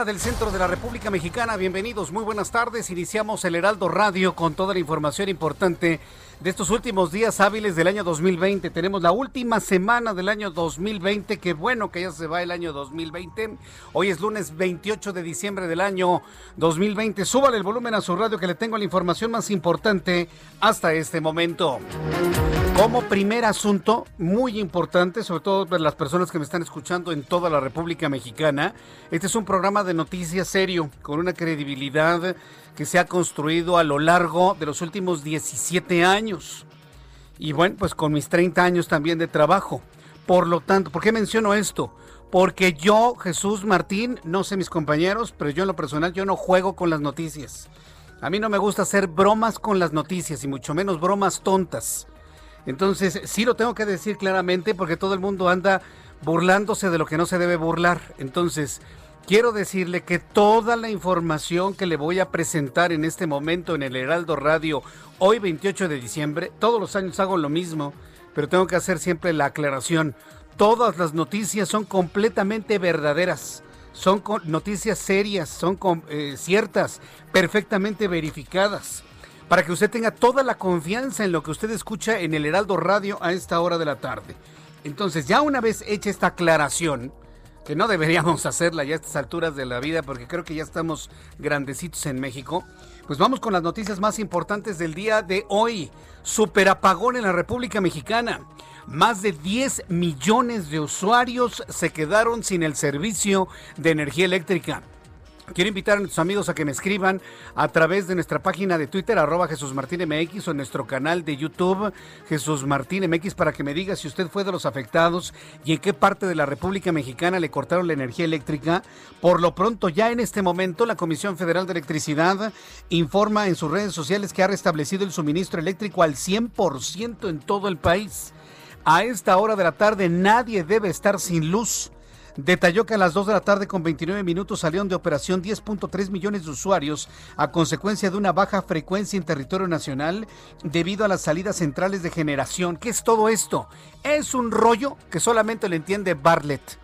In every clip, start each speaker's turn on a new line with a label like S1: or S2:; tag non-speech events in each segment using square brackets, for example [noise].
S1: hora del centro de la República Mexicana. Bienvenidos, muy buenas tardes. Iniciamos el Heraldo Radio con toda la información importante de estos últimos días hábiles del año 2020. Tenemos la última semana del año 2020. Qué bueno que ya se va el año 2020. Hoy es lunes 28 de diciembre del año 2020. Súbale el volumen a su radio que le tengo la información más importante hasta este momento. Como primer asunto, muy importante, sobre todo para las personas que me están escuchando en toda la República Mexicana, este es un programa de noticias serio, con una credibilidad que se ha construido a lo largo de los últimos 17 años. Y bueno, pues con mis 30 años también de trabajo. Por lo tanto, ¿por qué menciono esto? Porque yo, Jesús Martín, no sé mis compañeros, pero yo en lo personal, yo no juego con las noticias. A mí no me gusta hacer bromas con las noticias y mucho menos bromas tontas. Entonces, sí lo tengo que decir claramente porque todo el mundo anda burlándose de lo que no se debe burlar. Entonces, quiero decirle que toda la información que le voy a presentar en este momento en el Heraldo Radio, hoy 28 de diciembre, todos los años hago lo mismo, pero tengo que hacer siempre la aclaración. Todas las noticias son completamente verdaderas son noticias serias, son eh, ciertas, perfectamente verificadas para que usted tenga toda la confianza en lo que usted escucha en el Heraldo Radio a esta hora de la tarde. Entonces, ya una vez hecha esta aclaración, que no deberíamos [laughs] hacerla ya a estas alturas de la vida, porque creo que ya estamos grandecitos en México, pues vamos con las noticias más importantes del día de hoy. Superapagón en la República Mexicana. Más de 10 millones de usuarios se quedaron sin el servicio de energía eléctrica. Quiero invitar a nuestros amigos a que me escriban a través de nuestra página de Twitter, arroba Jesús Martín MX, o en nuestro canal de YouTube, Jesús Martín MX, para que me diga si usted fue de los afectados y en qué parte de la República Mexicana le cortaron la energía eléctrica. Por lo pronto, ya en este momento, la Comisión Federal de Electricidad informa en sus redes sociales que ha restablecido el suministro eléctrico al 100% en todo el país. A esta hora de la tarde nadie debe estar sin luz detalló que a las 2 de la tarde con 29 minutos salieron de operación 10.3 millones de usuarios a consecuencia de una baja frecuencia en territorio nacional debido a las salidas centrales de generación. ¿Qué es todo esto? Es un rollo que solamente lo entiende Bartlett.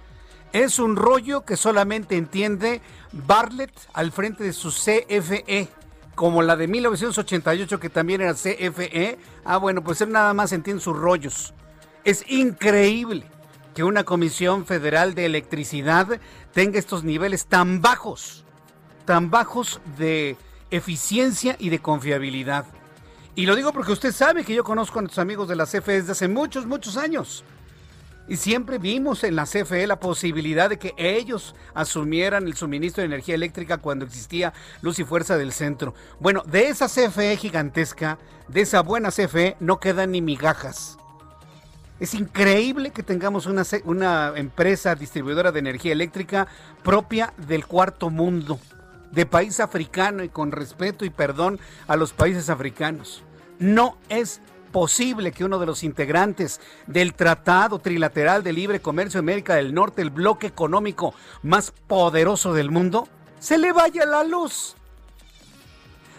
S1: Es un rollo que solamente entiende Bartlett al frente de su CFE como la de 1988 que también era CFE. Ah, bueno, pues él nada más entiende sus rollos. Es increíble que una Comisión Federal de Electricidad tenga estos niveles tan bajos, tan bajos de eficiencia y de confiabilidad. Y lo digo porque usted sabe que yo conozco a nuestros amigos de la CFE desde hace muchos, muchos años. Y siempre vimos en la CFE la posibilidad de que ellos asumieran el suministro de energía eléctrica cuando existía luz y fuerza del centro. Bueno, de esa CFE gigantesca, de esa buena CFE, no quedan ni migajas. Es increíble que tengamos una, empresa distribuidora de energía eléctrica propia del cuarto mundo, de país africano y con respeto y perdón a los países africanos. No es posible que uno de los integrantes del Tratado Trilateral de Libre Comercio de América del Norte, el bloque económico más poderoso del mundo, se le vaya la luz.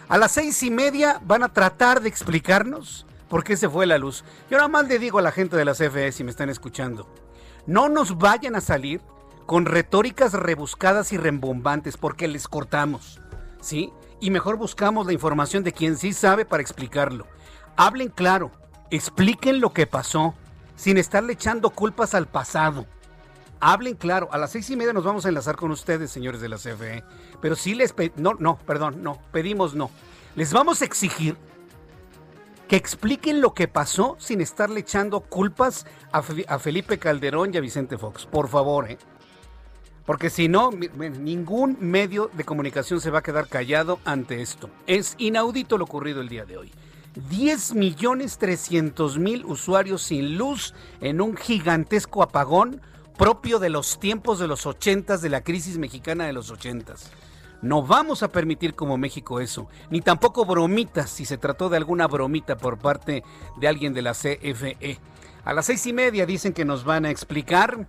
S1: A las seis y media van a tratar de explicarnos ¿Por qué se fue la luz? Yo nada más le digo a la gente de la CFE si me están escuchando, no nos vayan a salir con retóricas rebuscadas y rembombantes porque les cortamos, ¿sí? Y mejor buscamos la información de quien sí sabe para explicarlo. Hablen claro, expliquen lo que pasó, sin estarle echando culpas al pasado. Hablen claro, a las seis y media nos vamos a enlazar con ustedes, señores de la CFE. Pero sí les no, no, perdón, no, pedimos no. Les vamos a exigir que expliquen lo que pasó sin estarle echando culpas a, Felipe Calderón y a Vicente Fox. Por favor, ¿eh? Porque si no, ningún medio de comunicación se va a quedar callado ante esto. Es inaudito lo ocurrido el día de hoy. 10 millones 300 mil usuarios sin luz en un gigantesco apagón propio de los tiempos de los 80 de la crisis mexicana de los 80 no vamos a permitir como México eso, ni tampoco bromitas si se trató de alguna bromita por parte de alguien de la CFE. A las seis y media dicen que nos van a explicar,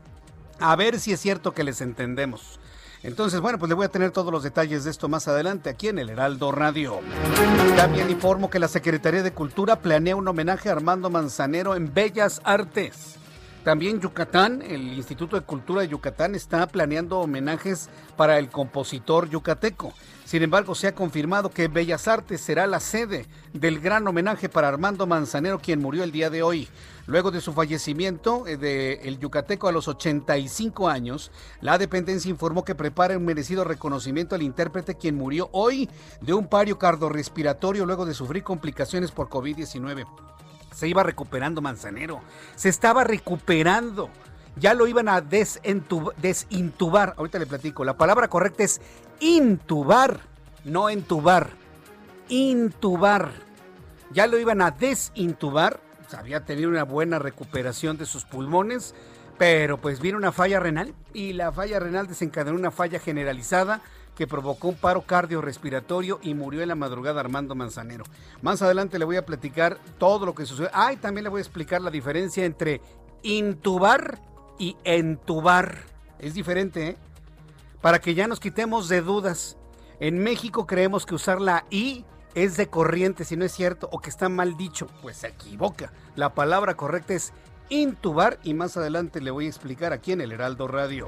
S1: a ver si es cierto que les entendemos. Entonces, bueno, pues le voy a tener todos los detalles de esto más adelante aquí en el Heraldo Radio. También informo que la Secretaría de Cultura planea un homenaje a Armando Manzanero en Bellas Artes. También Yucatán, el Instituto de Cultura de Yucatán está planeando homenajes para el compositor yucateco. Sin embargo, se ha confirmado que Bellas Artes será la sede del gran homenaje para Armando Manzanero, quien murió el día de hoy. Luego de su fallecimiento eh, de el yucateco a los 85 años, la dependencia informó que prepara un merecido reconocimiento al intérprete quien murió hoy de un pario cardiorrespiratorio luego de sufrir complicaciones por COVID-19 se iba recuperando Manzanero. Se estaba recuperando. Ya lo iban a desintubar. Ahorita le platico. La palabra correcta es intubar, no entubar. Intubar. Ya lo iban a desintubar. Había tenido una buena recuperación de sus pulmones. Pero pues vino una falla renal y la falla renal desencadenó una falla generalizada que provocó un paro cardiorrespiratorio y murió en la madrugada Armando Manzanero. Más adelante le voy a platicar todo lo que sucedió. Ah, y también le voy a explicar la diferencia entre intubar y entubar. Es diferente, ¿eh? Para que ya nos quitemos de dudas. En México creemos que usar la I es de corriente, si no es cierto, o que está mal dicho. Pues se equivoca. La palabra correcta es intubar y más adelante le voy a explicar aquí en el Heraldo Radio.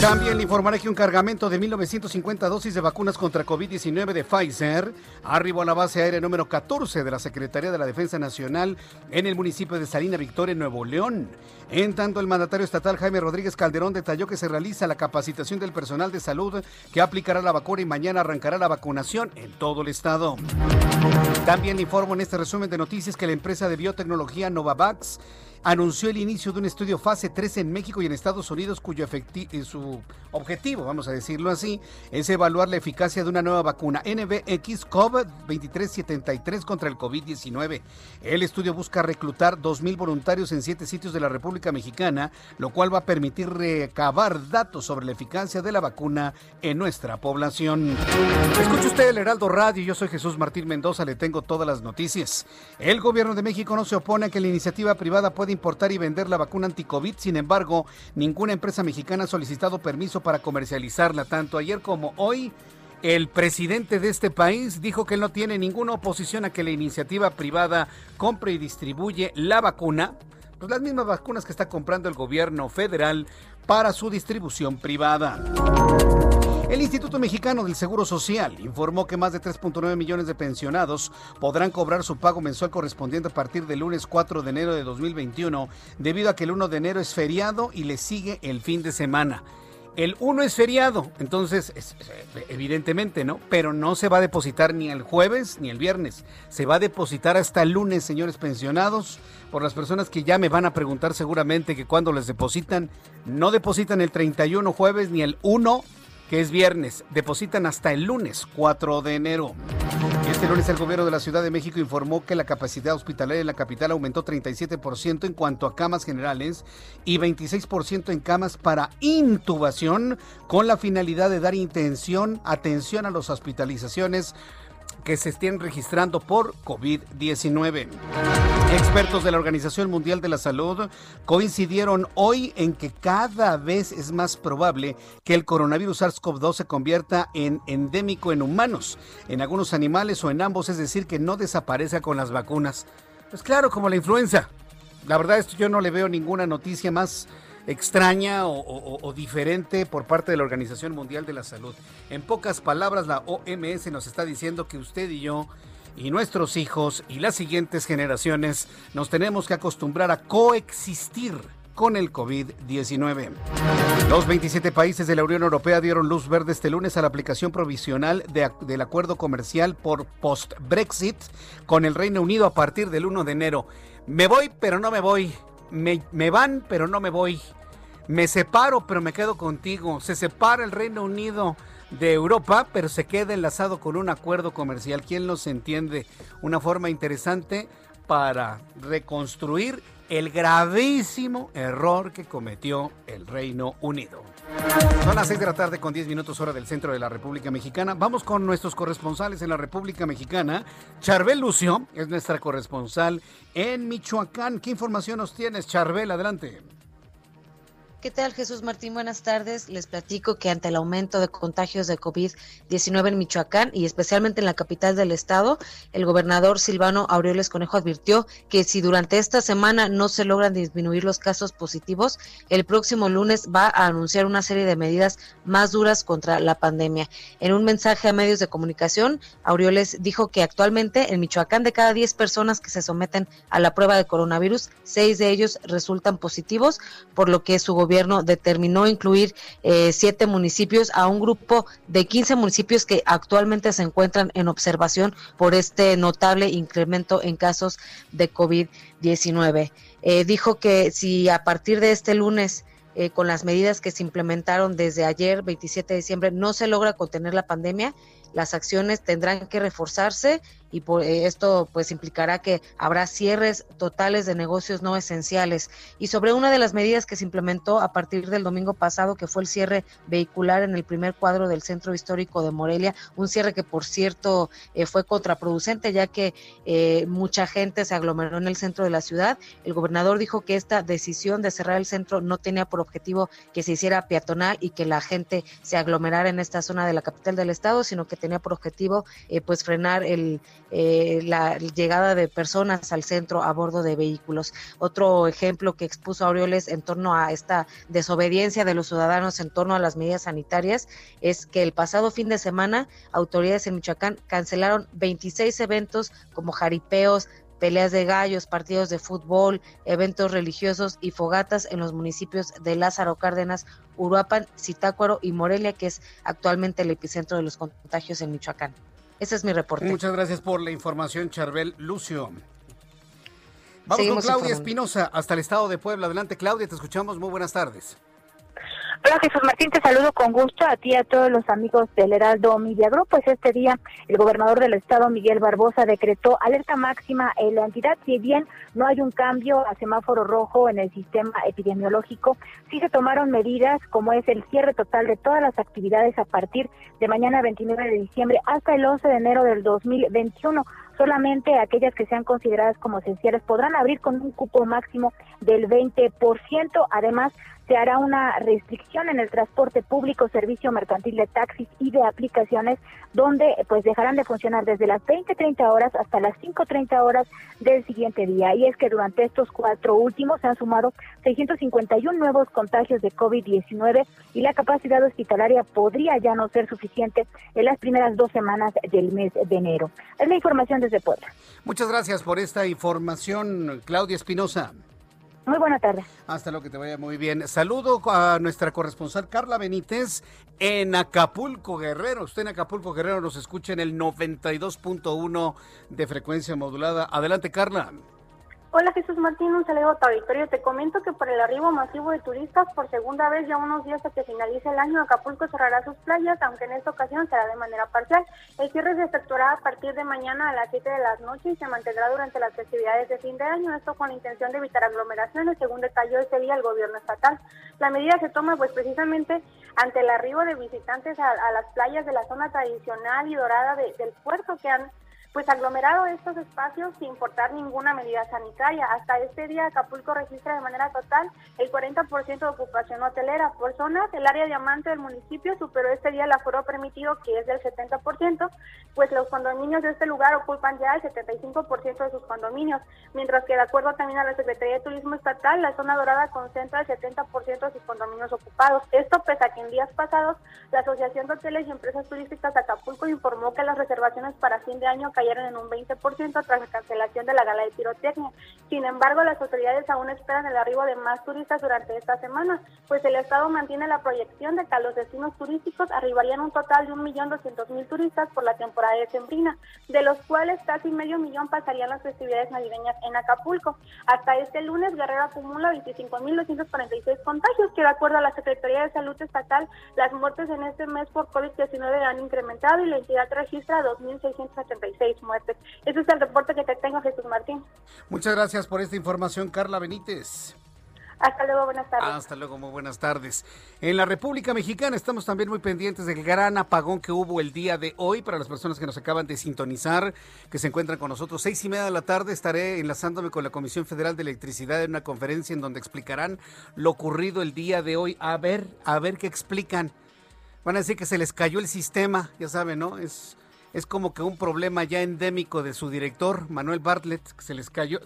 S1: También le informaré que un cargamento de 1950 dosis de vacunas contra COVID-19 de Pfizer arribó a la base aérea número 14 de la Secretaría de la Defensa Nacional en el municipio de Salina Victoria, Nuevo León. En tanto, el mandatario estatal Jaime Rodríguez Calderón detalló que se realiza la capacitación del personal de salud que aplicará la vacuna y mañana arrancará la vacunación en todo el estado. También le informo en este resumen de noticias que la empresa de biotecnología Novavax anunció el inicio de un estudio fase 3 en México y en Estados Unidos cuyo eh, su objetivo, vamos a decirlo así, es evaluar la eficacia de una nueva vacuna NBX COVID-2373 contra el COVID-19. El estudio busca reclutar 2.000 voluntarios en siete sitios de la República Mexicana, lo cual va a permitir recabar datos sobre la eficacia de la vacuna en nuestra población. Escuche usted el Heraldo Radio, yo soy Jesús Martín Mendoza, le tengo todas las noticias. El gobierno de México no se opone a que la iniciativa privada pueda importar y vender la vacuna anti-COVID. Sin embargo, ninguna empresa mexicana ha solicitado permiso para comercializarla. Tanto ayer como hoy, el presidente de este país dijo que no tiene ninguna oposición a que la iniciativa privada compre y distribuye la vacuna, pues las mismas vacunas que está comprando el gobierno federal para su distribución privada. El Instituto Mexicano del Seguro Social informó que más de 3.9 millones de pensionados podrán cobrar su pago mensual correspondiente a partir del lunes 4 de enero de 2021, debido a que el 1 de enero es feriado y le sigue el fin de semana. El 1 es feriado, entonces, evidentemente, ¿no? Pero no se va a depositar ni el jueves ni el viernes. Se va a depositar hasta el lunes, señores pensionados. Por las personas que ya me van a preguntar seguramente que cuando les depositan, no depositan el 31 jueves ni el 1 que es viernes. Depositan hasta el lunes 4 de enero. Este lunes el gobierno de la Ciudad de México informó que la capacidad hospitalaria en la capital aumentó 37% en cuanto a camas generales y 26% en camas para intubación con la finalidad de dar intención, atención a las hospitalizaciones que se estén registrando por COVID-19. Expertos de la Organización Mundial de la Salud coincidieron hoy en que cada vez es más probable que el coronavirus SARS-CoV-2 se convierta en endémico en humanos, en algunos animales o en ambos, es decir, que no desaparezca con las vacunas. Pues claro, como la influenza. La verdad, esto yo no le veo ninguna noticia más extraña o, diferente por parte de la Organización Mundial de la Salud. En pocas palabras, la OMS nos está diciendo que usted y yo y nuestros hijos y las siguientes generaciones nos tenemos que acostumbrar a coexistir con el COVID-19. Los 27 países de la Unión Europea dieron luz verde este lunes a la aplicación provisional del acuerdo comercial por post-Brexit con el Reino Unido a partir del 1 de enero. Me voy, pero no me voy. Me, me van, pero no me voy. Me separo, pero me quedo contigo. Se separa el Reino Unido de Europa, pero se queda enlazado con un acuerdo comercial. ¿Quién los entiende? Una forma interesante para reconstruir el gravísimo error que cometió el Reino Unido. Son las 6 de la tarde con 10 minutos hora del centro de la República Mexicana. Vamos con nuestros corresponsales en la República Mexicana. Charbel Lucio es nuestra corresponsal en Michoacán. ¿Qué información nos tienes, Charbel? Adelante.
S2: ¿Qué tal Jesús Martín? Buenas tardes. Les platico que ante el aumento de contagios de COVID-19 en Michoacán y especialmente en la capital del estado, el gobernador Silvano Aureoles Conejo advirtió que si durante esta semana no se logran disminuir los casos positivos, el próximo lunes va a anunciar una serie de medidas más duras contra la pandemia. En un mensaje a medios de comunicación, Aureoles dijo que actualmente en Michoacán de cada 10 personas que se someten a la prueba de coronavirus, 6 de ellos resultan positivos, por lo que su gobierno gobierno determinó incluir eh, siete municipios a un grupo de 15 municipios que actualmente se encuentran en observación por este notable incremento en casos de COVID-19. Eh, dijo que si a partir de este lunes eh, con las medidas que se implementaron desde ayer, 27 de diciembre, no se logra contener la pandemia, las acciones tendrán que reforzarse y por eh, esto pues implicará que habrá cierres totales de negocios no esenciales. Y sobre una de las medidas que se implementó a partir del domingo pasado, que fue el cierre vehicular en el primer cuadro del centro histórico de Morelia, un cierre que por cierto eh, fue contraproducente ya que eh, mucha gente se aglomeró en el centro de la ciudad. El gobernador dijo que esta decisión de cerrar el centro no tenía por objetivo que se hiciera peatonal y que la gente se aglomerara en esta zona de la capital del estado, sino que tenía por objetivo pues frenar el eh, la llegada de personas al centro a bordo de vehículos. Otro ejemplo que expuso Aureoles en torno a esta desobediencia de los ciudadanos en torno a las medidas sanitarias es que el pasado fin de semana autoridades en Michoacán cancelaron 26 eventos como jaripeos, peleas de gallos, partidos de fútbol, eventos religiosos y fogatas en los municipios de Lázaro Cárdenas, Uruapan, Zitácuaro y Morelia, que es actualmente el epicentro de los contagios en Michoacán. Ese es mi reporte.
S1: Muchas gracias por la información, Charbel Lucio. Vamos con Claudia Espinosa hasta el estado de Puebla. Adelante, Claudia, te escuchamos. Muy buenas tardes.
S3: Hola Jesús Martín, te saludo con gusto a ti y a todos los amigos del Heraldo Media. Pues este día el gobernador del estado, Miguel Barbosa, decretó alerta máxima en la entidad. Si bien no hay un cambio a semáforo rojo en el sistema epidemiológico, sí se tomaron medidas como es el cierre total de todas las actividades a partir de mañana 29 de diciembre hasta el 11 de enero del 2021 solamente aquellas que sean consideradas como esenciales podrán abrir con un cupo máximo del 20%. Además, se hará una restricción en el transporte público, servicio mercantil de taxis y de aplicaciones, donde pues dejarán de funcionar desde las 20-30 horas hasta las 5-30 horas del siguiente día. Y es que durante estos cuatro últimos se han sumado 651 nuevos contagios de COVID-19 y la capacidad hospitalaria podría ya no ser suficiente en las primeras dos semanas del mes de enero. Es la información desde Puebla.
S1: Muchas gracias por esta información, Claudia Espinosa.
S3: Muy buena tarde.
S1: Hasta lo que te vaya muy bien. Saludo a nuestra corresponsal Carla Benítez en Acapulco Guerrero. Usted en Acapulco Guerrero nos escucha en el 92.1 de frecuencia modulada. Adelante, Carla.
S4: Hola Jesús Martín, un saludo a auditorio. Te comento que por el arribo masivo de turistas, por segunda vez ya unos días hasta que finalice el año, Acapulco cerrará sus playas, aunque en esta ocasión será de manera parcial. El cierre se efectuará a partir de mañana a las 7 de la noche y se mantendrá durante las festividades de fin de año, esto con la intención de evitar aglomeraciones, según detalló este día el gobierno estatal. La medida se toma pues precisamente ante el arribo de visitantes a, las playas de la zona tradicional y dorada del puerto que han pues aglomerado estos espacios sin importar ninguna medida sanitaria. Hasta este día Acapulco registra de manera total el 40% de ocupación hotelera. Por zonas, el área diamante del municipio superó este día el aforo permitido, que es del 70%, pues los condominios de este lugar ocupan ya el 75% de sus condominios, mientras que de acuerdo también a la Secretaría de Turismo Estatal, la zona dorada concentra el 70% de sus condominios ocupados. Esto pese a que en días pasados la Asociación de Hoteles y Empresas Turísticas de Acapulco informó que las reservaciones para fin de año cayeron en un 20% tras la cancelación de la gala de pirotecnia. Sin embargo, las autoridades aún esperan el arribo de más turistas durante esta semana, pues el Estado mantiene la proyección de que a los destinos turísticos arribarían un total de 1.200.000 turistas por la temporada de Sembrina, de los cuales casi medio millón pasarían las festividades navideñas en Acapulco. Hasta este lunes, Guerrero acumula 25.246 contagios, que de acuerdo a la Secretaría de Salud Estatal, las muertes en este mes por COVID-19 han incrementado y la entidad registra 2.676 muertes. Ese es el reporte que te tengo, Jesús Martín.
S1: Muchas gracias por esta información, Carla Benítez.
S4: Hasta luego, buenas tardes.
S1: Hasta luego, muy buenas tardes. En la República Mexicana estamos también muy pendientes del gran apagón que hubo el día de hoy para las personas que nos acaban de sintonizar, que se encuentran con nosotros. Seis y media de la tarde estaré enlazándome con la Comisión Federal de Electricidad en una conferencia en donde explicarán lo ocurrido el día de hoy. A ver, a ver qué explican. Van a decir que se les cayó el sistema, ya saben, ¿no? Es, es como que un problema ya endémico de su director, Manuel Bartlett, que se les cayó,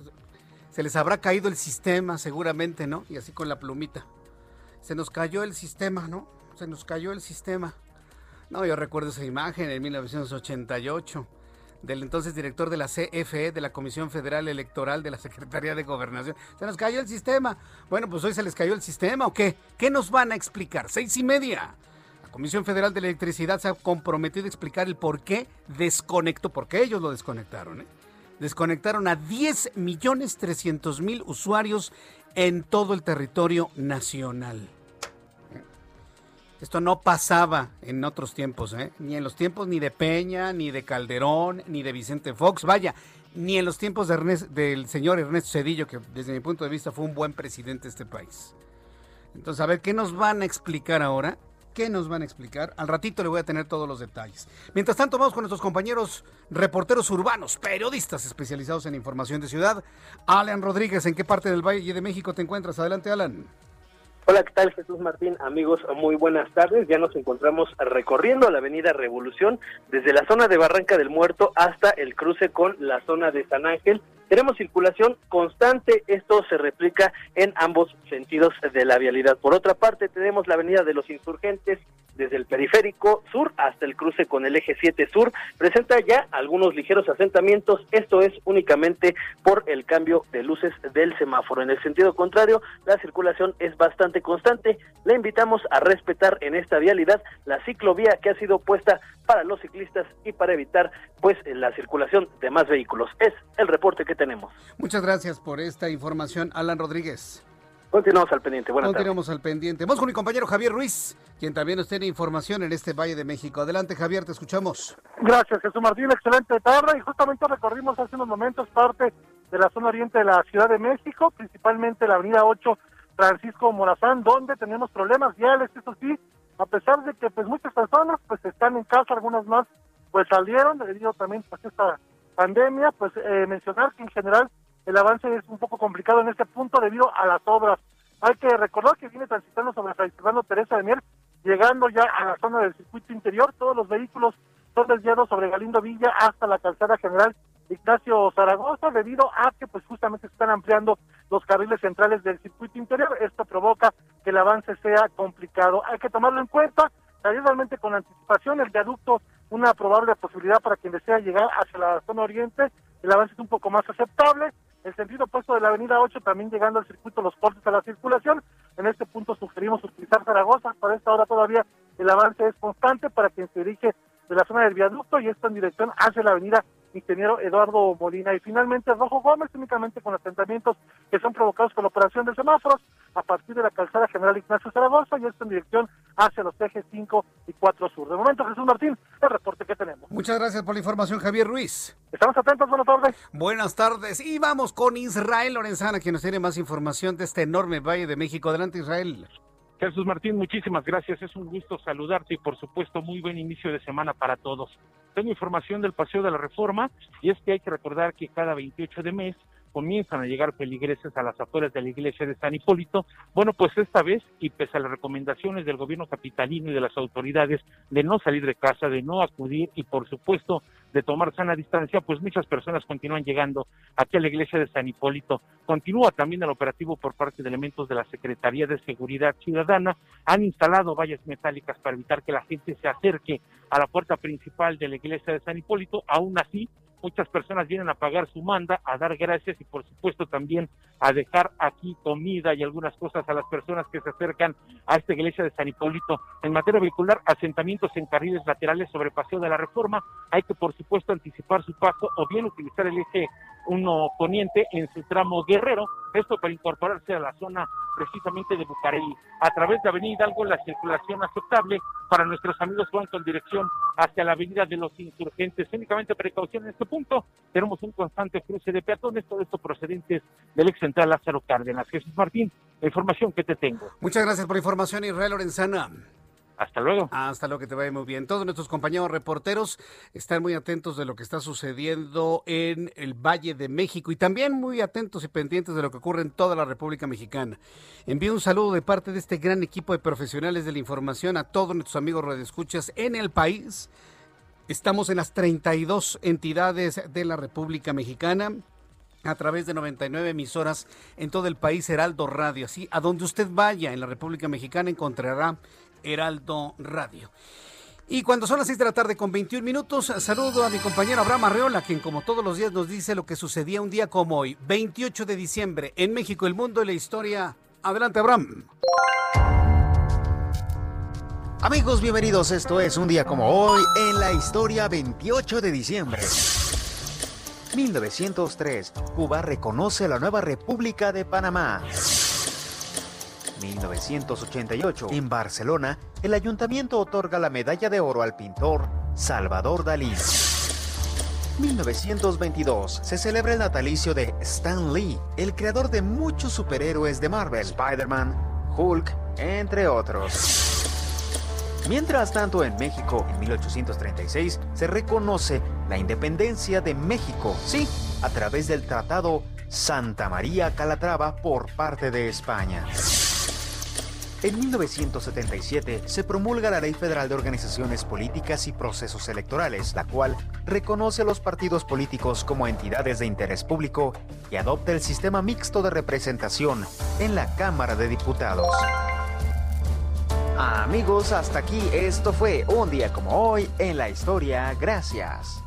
S1: se les habrá caído el sistema seguramente, ¿no? Y así con la plumita. Se nos cayó el sistema, ¿no? Se nos cayó el sistema. No, yo recuerdo esa imagen en 1988 del entonces director de la CFE, de la Comisión Federal Electoral de la Secretaría de Gobernación. Se nos cayó el sistema. Bueno, pues hoy se les cayó el sistema o qué? ¿Qué nos van a explicar? Seis y media. Comisión Federal de Electricidad se ha comprometido a explicar el por qué desconectó, porque ellos lo desconectaron, ¿eh? desconectaron a 10 millones 300 mil usuarios en todo el territorio nacional. Esto no pasaba en otros tiempos, ¿eh? ni en los tiempos ni de Peña, ni de Calderón, ni de Vicente Fox, vaya, ni en los tiempos de del señor Ernesto Cedillo, que desde mi punto de vista fue un buen presidente de este país. Entonces, a ver, ¿qué nos van a explicar ahora? ¿Qué nos van a explicar? Al ratito le voy a tener todos los detalles. Mientras tanto, vamos con nuestros compañeros reporteros urbanos, periodistas especializados en información de ciudad. Alan Rodríguez, ¿en qué parte del Valle de México te encuentras? Adelante, Alan.
S5: Hola, ¿qué tal Jesús Martín? Amigos, muy buenas tardes. Ya nos encontramos recorriendo la avenida Revolución desde la zona de Barranca del Muerto hasta el cruce con la zona de San Ángel. Tenemos circulación constante, esto se replica en ambos sentidos de la vialidad. Por otra parte, tenemos la avenida de los insurgentes desde el periférico sur hasta el cruce con el eje 7 sur. Presenta ya algunos ligeros asentamientos, esto es únicamente por el cambio de luces del semáforo. En el sentido contrario, la circulación es bastante constante. Le invitamos a respetar en esta vialidad la ciclovía que ha sido puesta para los ciclistas y para evitar pues la circulación de más vehículos. Es el reporte que tenemos.
S1: Muchas gracias por esta información, Alan Rodríguez.
S5: Continuamos al pendiente. Buenas
S1: Continuamos al pendiente. Vamos con mi compañero Javier Ruiz, quien también nos tiene información en este Valle de México. Adelante, Javier, te escuchamos.
S6: Gracias, Jesús Martín. Excelente tarde. Y justamente recorrimos hace unos momentos parte de la zona oriente de la Ciudad de México, principalmente la avenida 8 Francisco Morazán, donde tenemos problemas viales, eso sí, a pesar de que pues muchas personas pues están en casa, algunas más pues salieron debido también a esta pandemia, pues eh, mencionar que en general el avance es un poco complicado en este punto debido a las obras. Hay que recordar que viene transitando sobre Fray Teresa de Mier, llegando ya a la zona del circuito interior. Todos los vehículos son desviados sobre Galindo Villa hasta la calzada general Ignacio Zaragoza, debido a que pues justamente están ampliando los carriles centrales del circuito interior. Esto provoca que el avance sea complicado. Hay que tomarlo en cuenta, realmente con anticipación, el viaducto, una probable posibilidad para quien desea llegar hacia la zona oriente, el avance es un poco más aceptable el sentido opuesto de la avenida 8 también llegando al circuito Los Cortes a la circulación. En este punto sugerimos utilizar Zaragoza. Para esta hora todavía el avance es constante para quien se dirige de la zona del viaducto y esto en dirección hacia la avenida ingeniero Eduardo Molina. Y finalmente Rojo Gómez, únicamente con asentamientos que son provocados por la operación de semáforos a partir de la calzada general Ignacio Zaragoza y esto en dirección hacia los ejes 5 y 4 sur. De momento, Jesús Martín, el reporte que tenemos.
S1: Muchas gracias por la información, Javier Ruiz.
S6: Estamos atentos, buenas tardes.
S1: Buenas tardes. Y vamos con Israel Lorenzana, quien nos tiene más información de este enorme Valle de México. Adelante, Israel.
S7: Jesús Martín, muchísimas gracias. Es un gusto saludarte y por supuesto muy buen inicio de semana para todos. Tengo información del Paseo de la Reforma y es que hay que recordar que cada 28 de mes comienzan a llegar peligreses a las afueras de la iglesia de San Hipólito. Bueno, pues esta vez, y pese a las recomendaciones del gobierno capitalino y de las autoridades de no salir de casa, de no acudir y por supuesto de tomar sana distancia, pues muchas personas continúan llegando aquí a la iglesia de San Hipólito. Continúa también el operativo por parte de elementos de la Secretaría de Seguridad Ciudadana. Han instalado vallas metálicas para evitar que la gente se acerque a la puerta principal de la iglesia de San Hipólito. Aún así, muchas personas vienen a pagar su manda, a dar gracias y por supuesto también a dejar aquí comida y algunas cosas a las personas que se acercan a esta iglesia de San Hipólito. En materia vehicular, asentamientos en carriles laterales sobre Paseo de la Reforma, hay que por supuesto anticipar su paso o bien utilizar el eje 1 poniente en su tramo guerrero, esto para incorporarse a la zona precisamente de Bucareli. A través de Avenida Hidalgo la circulación aceptable para nuestros amigos van con dirección hacia la Avenida de los Insurgentes. Únicamente precaución en este punto, tenemos un constante cruce de peatones, todo esto procedentes del ex central Lázaro Cárdenas. Jesús Martín, la información que te tengo.
S1: Muchas gracias por la información, Israel Lorenzana.
S7: Hasta luego.
S1: Hasta luego, que te vaya muy bien. Todos nuestros compañeros reporteros están muy atentos de lo que está sucediendo en el Valle de México y también muy atentos y pendientes de lo que ocurre en toda la República Mexicana. Envío un saludo de parte de este gran equipo de profesionales de la información a todos nuestros amigos radioescuchas en el país. Estamos en las 32 entidades de la República Mexicana a través de 99 emisoras en todo el país, Heraldo Radio. Así, a donde usted vaya en la República Mexicana encontrará Heraldo Radio. Y cuando son las 6 de la tarde con 21 minutos, saludo a mi compañero Abraham Arreola, quien como todos los días nos dice lo que sucedía un día como hoy, 28 de diciembre, en México, el mundo y la historia. Adelante, Abraham.
S8: Amigos, bienvenidos. Esto es un día como hoy en la historia 28 de diciembre. 1903. Cuba reconoce la nueva República de Panamá. 1988. En Barcelona, el ayuntamiento otorga la medalla de oro al pintor Salvador Dalí. 1922 se celebra el natalicio de Stan Lee, el creador de muchos superhéroes de Marvel, Spider-Man, Hulk, entre otros. Mientras tanto, en México, en 1836, se reconoce la independencia de México, sí, a través del Tratado Santa María Calatrava por parte de España. En 1977 se promulga la Ley Federal de Organizaciones Políticas y Procesos Electorales, la cual reconoce a los partidos políticos como entidades de interés público y adopta el sistema mixto de representación en la Cámara de Diputados. Amigos, hasta aquí esto fue un día como hoy en la historia. Gracias.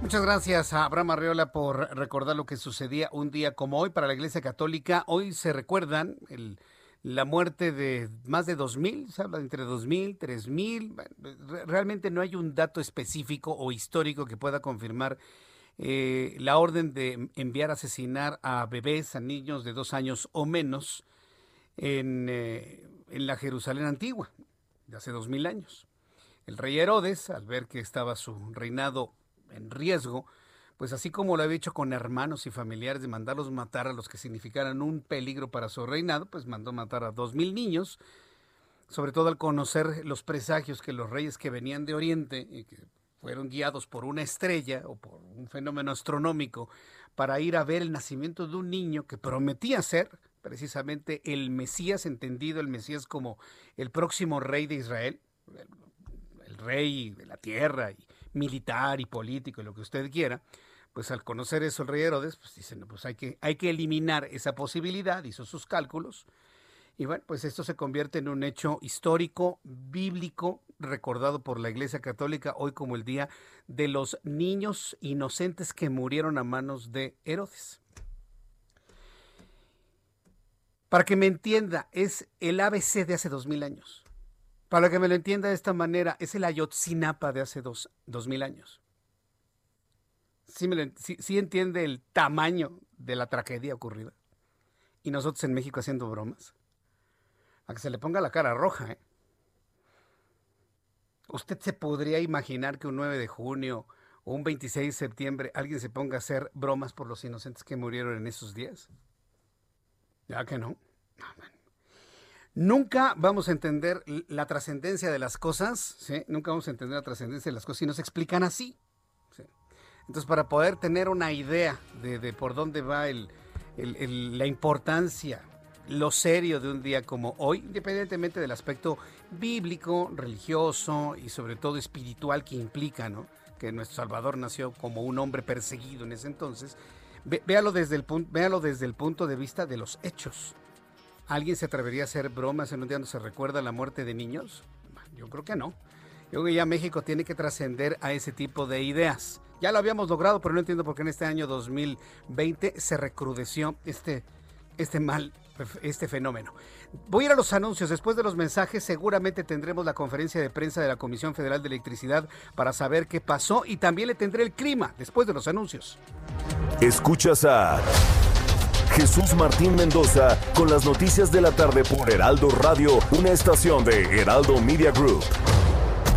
S1: Muchas gracias a Abraham Arreola por recordar lo que sucedía un día como hoy para la Iglesia Católica. Hoy se recuerdan el la muerte de más de 2.000, se habla de entre 2.000, 3.000, realmente no hay un dato específico o histórico que pueda confirmar eh, la orden de enviar a asesinar a bebés, a niños de dos años o menos en, eh, en la Jerusalén antigua, de hace 2.000 años. El rey Herodes, al ver que estaba su reinado en riesgo, pues así como lo había hecho con hermanos y familiares de mandarlos matar a los que significaran un peligro para su reinado, pues mandó matar a dos mil niños, sobre todo al conocer los presagios que los reyes que venían de Oriente y que fueron guiados por una estrella o por un fenómeno astronómico para ir a ver el nacimiento de un niño que prometía ser precisamente el Mesías, entendido el Mesías como el próximo rey de Israel, el, el rey de la tierra y militar y político y lo que usted quiera, pues al conocer eso el rey Herodes, pues dicen, pues hay que, hay que eliminar esa posibilidad, hizo sus cálculos, y bueno, pues esto se convierte en un hecho histórico, bíblico, recordado por la Iglesia Católica hoy como el día de los niños inocentes que murieron a manos de Herodes. Para que me entienda, es el ABC de hace dos mil años. Para que me lo entienda de esta manera, es el Ayotzinapa de hace dos, dos mil años sí, entiende el tamaño de la tragedia ocurrida. Y nosotros en México haciendo bromas. A que se le ponga la cara roja, ¿eh? ¿Usted se podría imaginar que un 9 de junio o un 26 de septiembre alguien se ponga a hacer bromas por los inocentes que murieron en esos días? Ya que no. Nunca vamos a entender la trascendencia de las cosas, ¿sí? Nunca vamos a entender la trascendencia de las cosas si nos explican así. Entonces, para poder tener una idea de, por dónde va la importancia, lo serio de un día como hoy, independientemente del aspecto bíblico, religioso y sobre todo espiritual que implica, ¿no? Que nuestro Salvador nació como un hombre perseguido en ese entonces. véalo, desde el, véalo desde el punto de vista de los hechos. ¿Alguien se atrevería a hacer bromas en un día donde se recuerda la muerte de niños? Yo creo que no. Yo creo que ya México tiene que trascender a ese tipo de ideas. Ya lo habíamos logrado, pero no entiendo por qué en este año 2020 se recrudeció este, este mal, este fenómeno. Voy a ir a los anuncios. Después de los mensajes, seguramente tendremos la conferencia de prensa de la Comisión Federal de Electricidad para saber qué pasó y también le tendré el clima después de los anuncios.
S9: Escuchas a. Jesús Martín Mendoza con las noticias de la tarde por Heraldo Radio, una estación de Heraldo Media Group.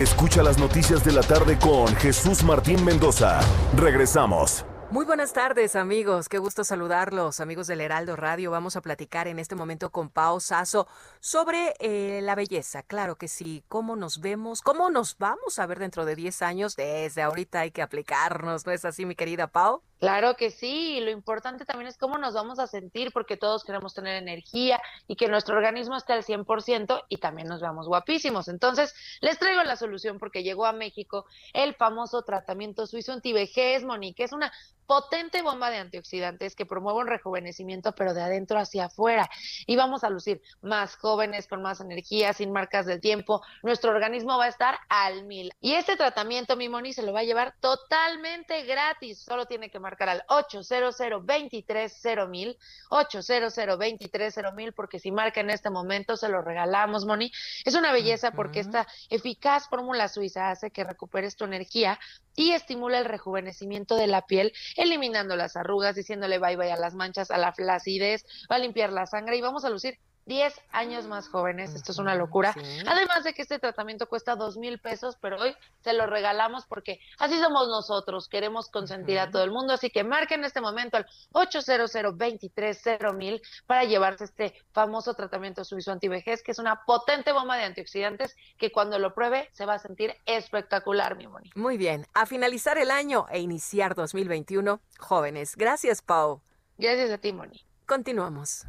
S9: Escucha las noticias de la tarde con Jesús Martín Mendoza. Regresamos.
S10: Muy buenas tardes amigos, qué gusto saludarlos amigos del Heraldo Radio. Vamos a platicar en este momento con Pao Sasso sobre eh, la belleza, claro que sí, cómo nos vemos, cómo nos vamos a ver dentro de 10 años, desde ahorita hay que aplicarnos, ¿no es así mi querida Pau?
S11: Claro que sí, lo importante también es cómo nos vamos a sentir porque todos queremos tener energía y que nuestro organismo esté al 100% y también nos veamos guapísimos. Entonces, les traigo la solución porque llegó a México el famoso tratamiento suizo antivejez, Monique, es una potente bomba de antioxidantes que promueve un rejuvenecimiento, pero de adentro hacia afuera. Y vamos a lucir más jóvenes, con más energía, sin marcas del tiempo. Nuestro organismo va a estar al mil. Y este tratamiento, mi Moni, se lo va a llevar totalmente gratis. Solo tiene que marcar al 800 230 mil, 800 230 mil, porque si marca en este momento se lo regalamos, Moni. Es una belleza porque esta eficaz fórmula suiza hace que recuperes tu energía y estimula el rejuvenecimiento de la piel, eliminando las arrugas, diciéndole bye bye a las manchas, a la flacidez, va a limpiar la sangre y vamos a lucir 10 años más jóvenes. Esto es una locura. Además de que este tratamiento cuesta dos mil pesos, pero hoy se lo regalamos porque así somos nosotros. Queremos consentir a todo el mundo. Así que marquen en este momento al 800 mil para llevarse este famoso tratamiento suizo antivejez, que es una potente bomba de antioxidantes que cuando lo pruebe se va a sentir espectacular, mi Moni.
S10: Muy bien. A finalizar el año e iniciar 2021, jóvenes. Gracias, Pau.
S11: Gracias a ti, Moni.
S10: Continuamos.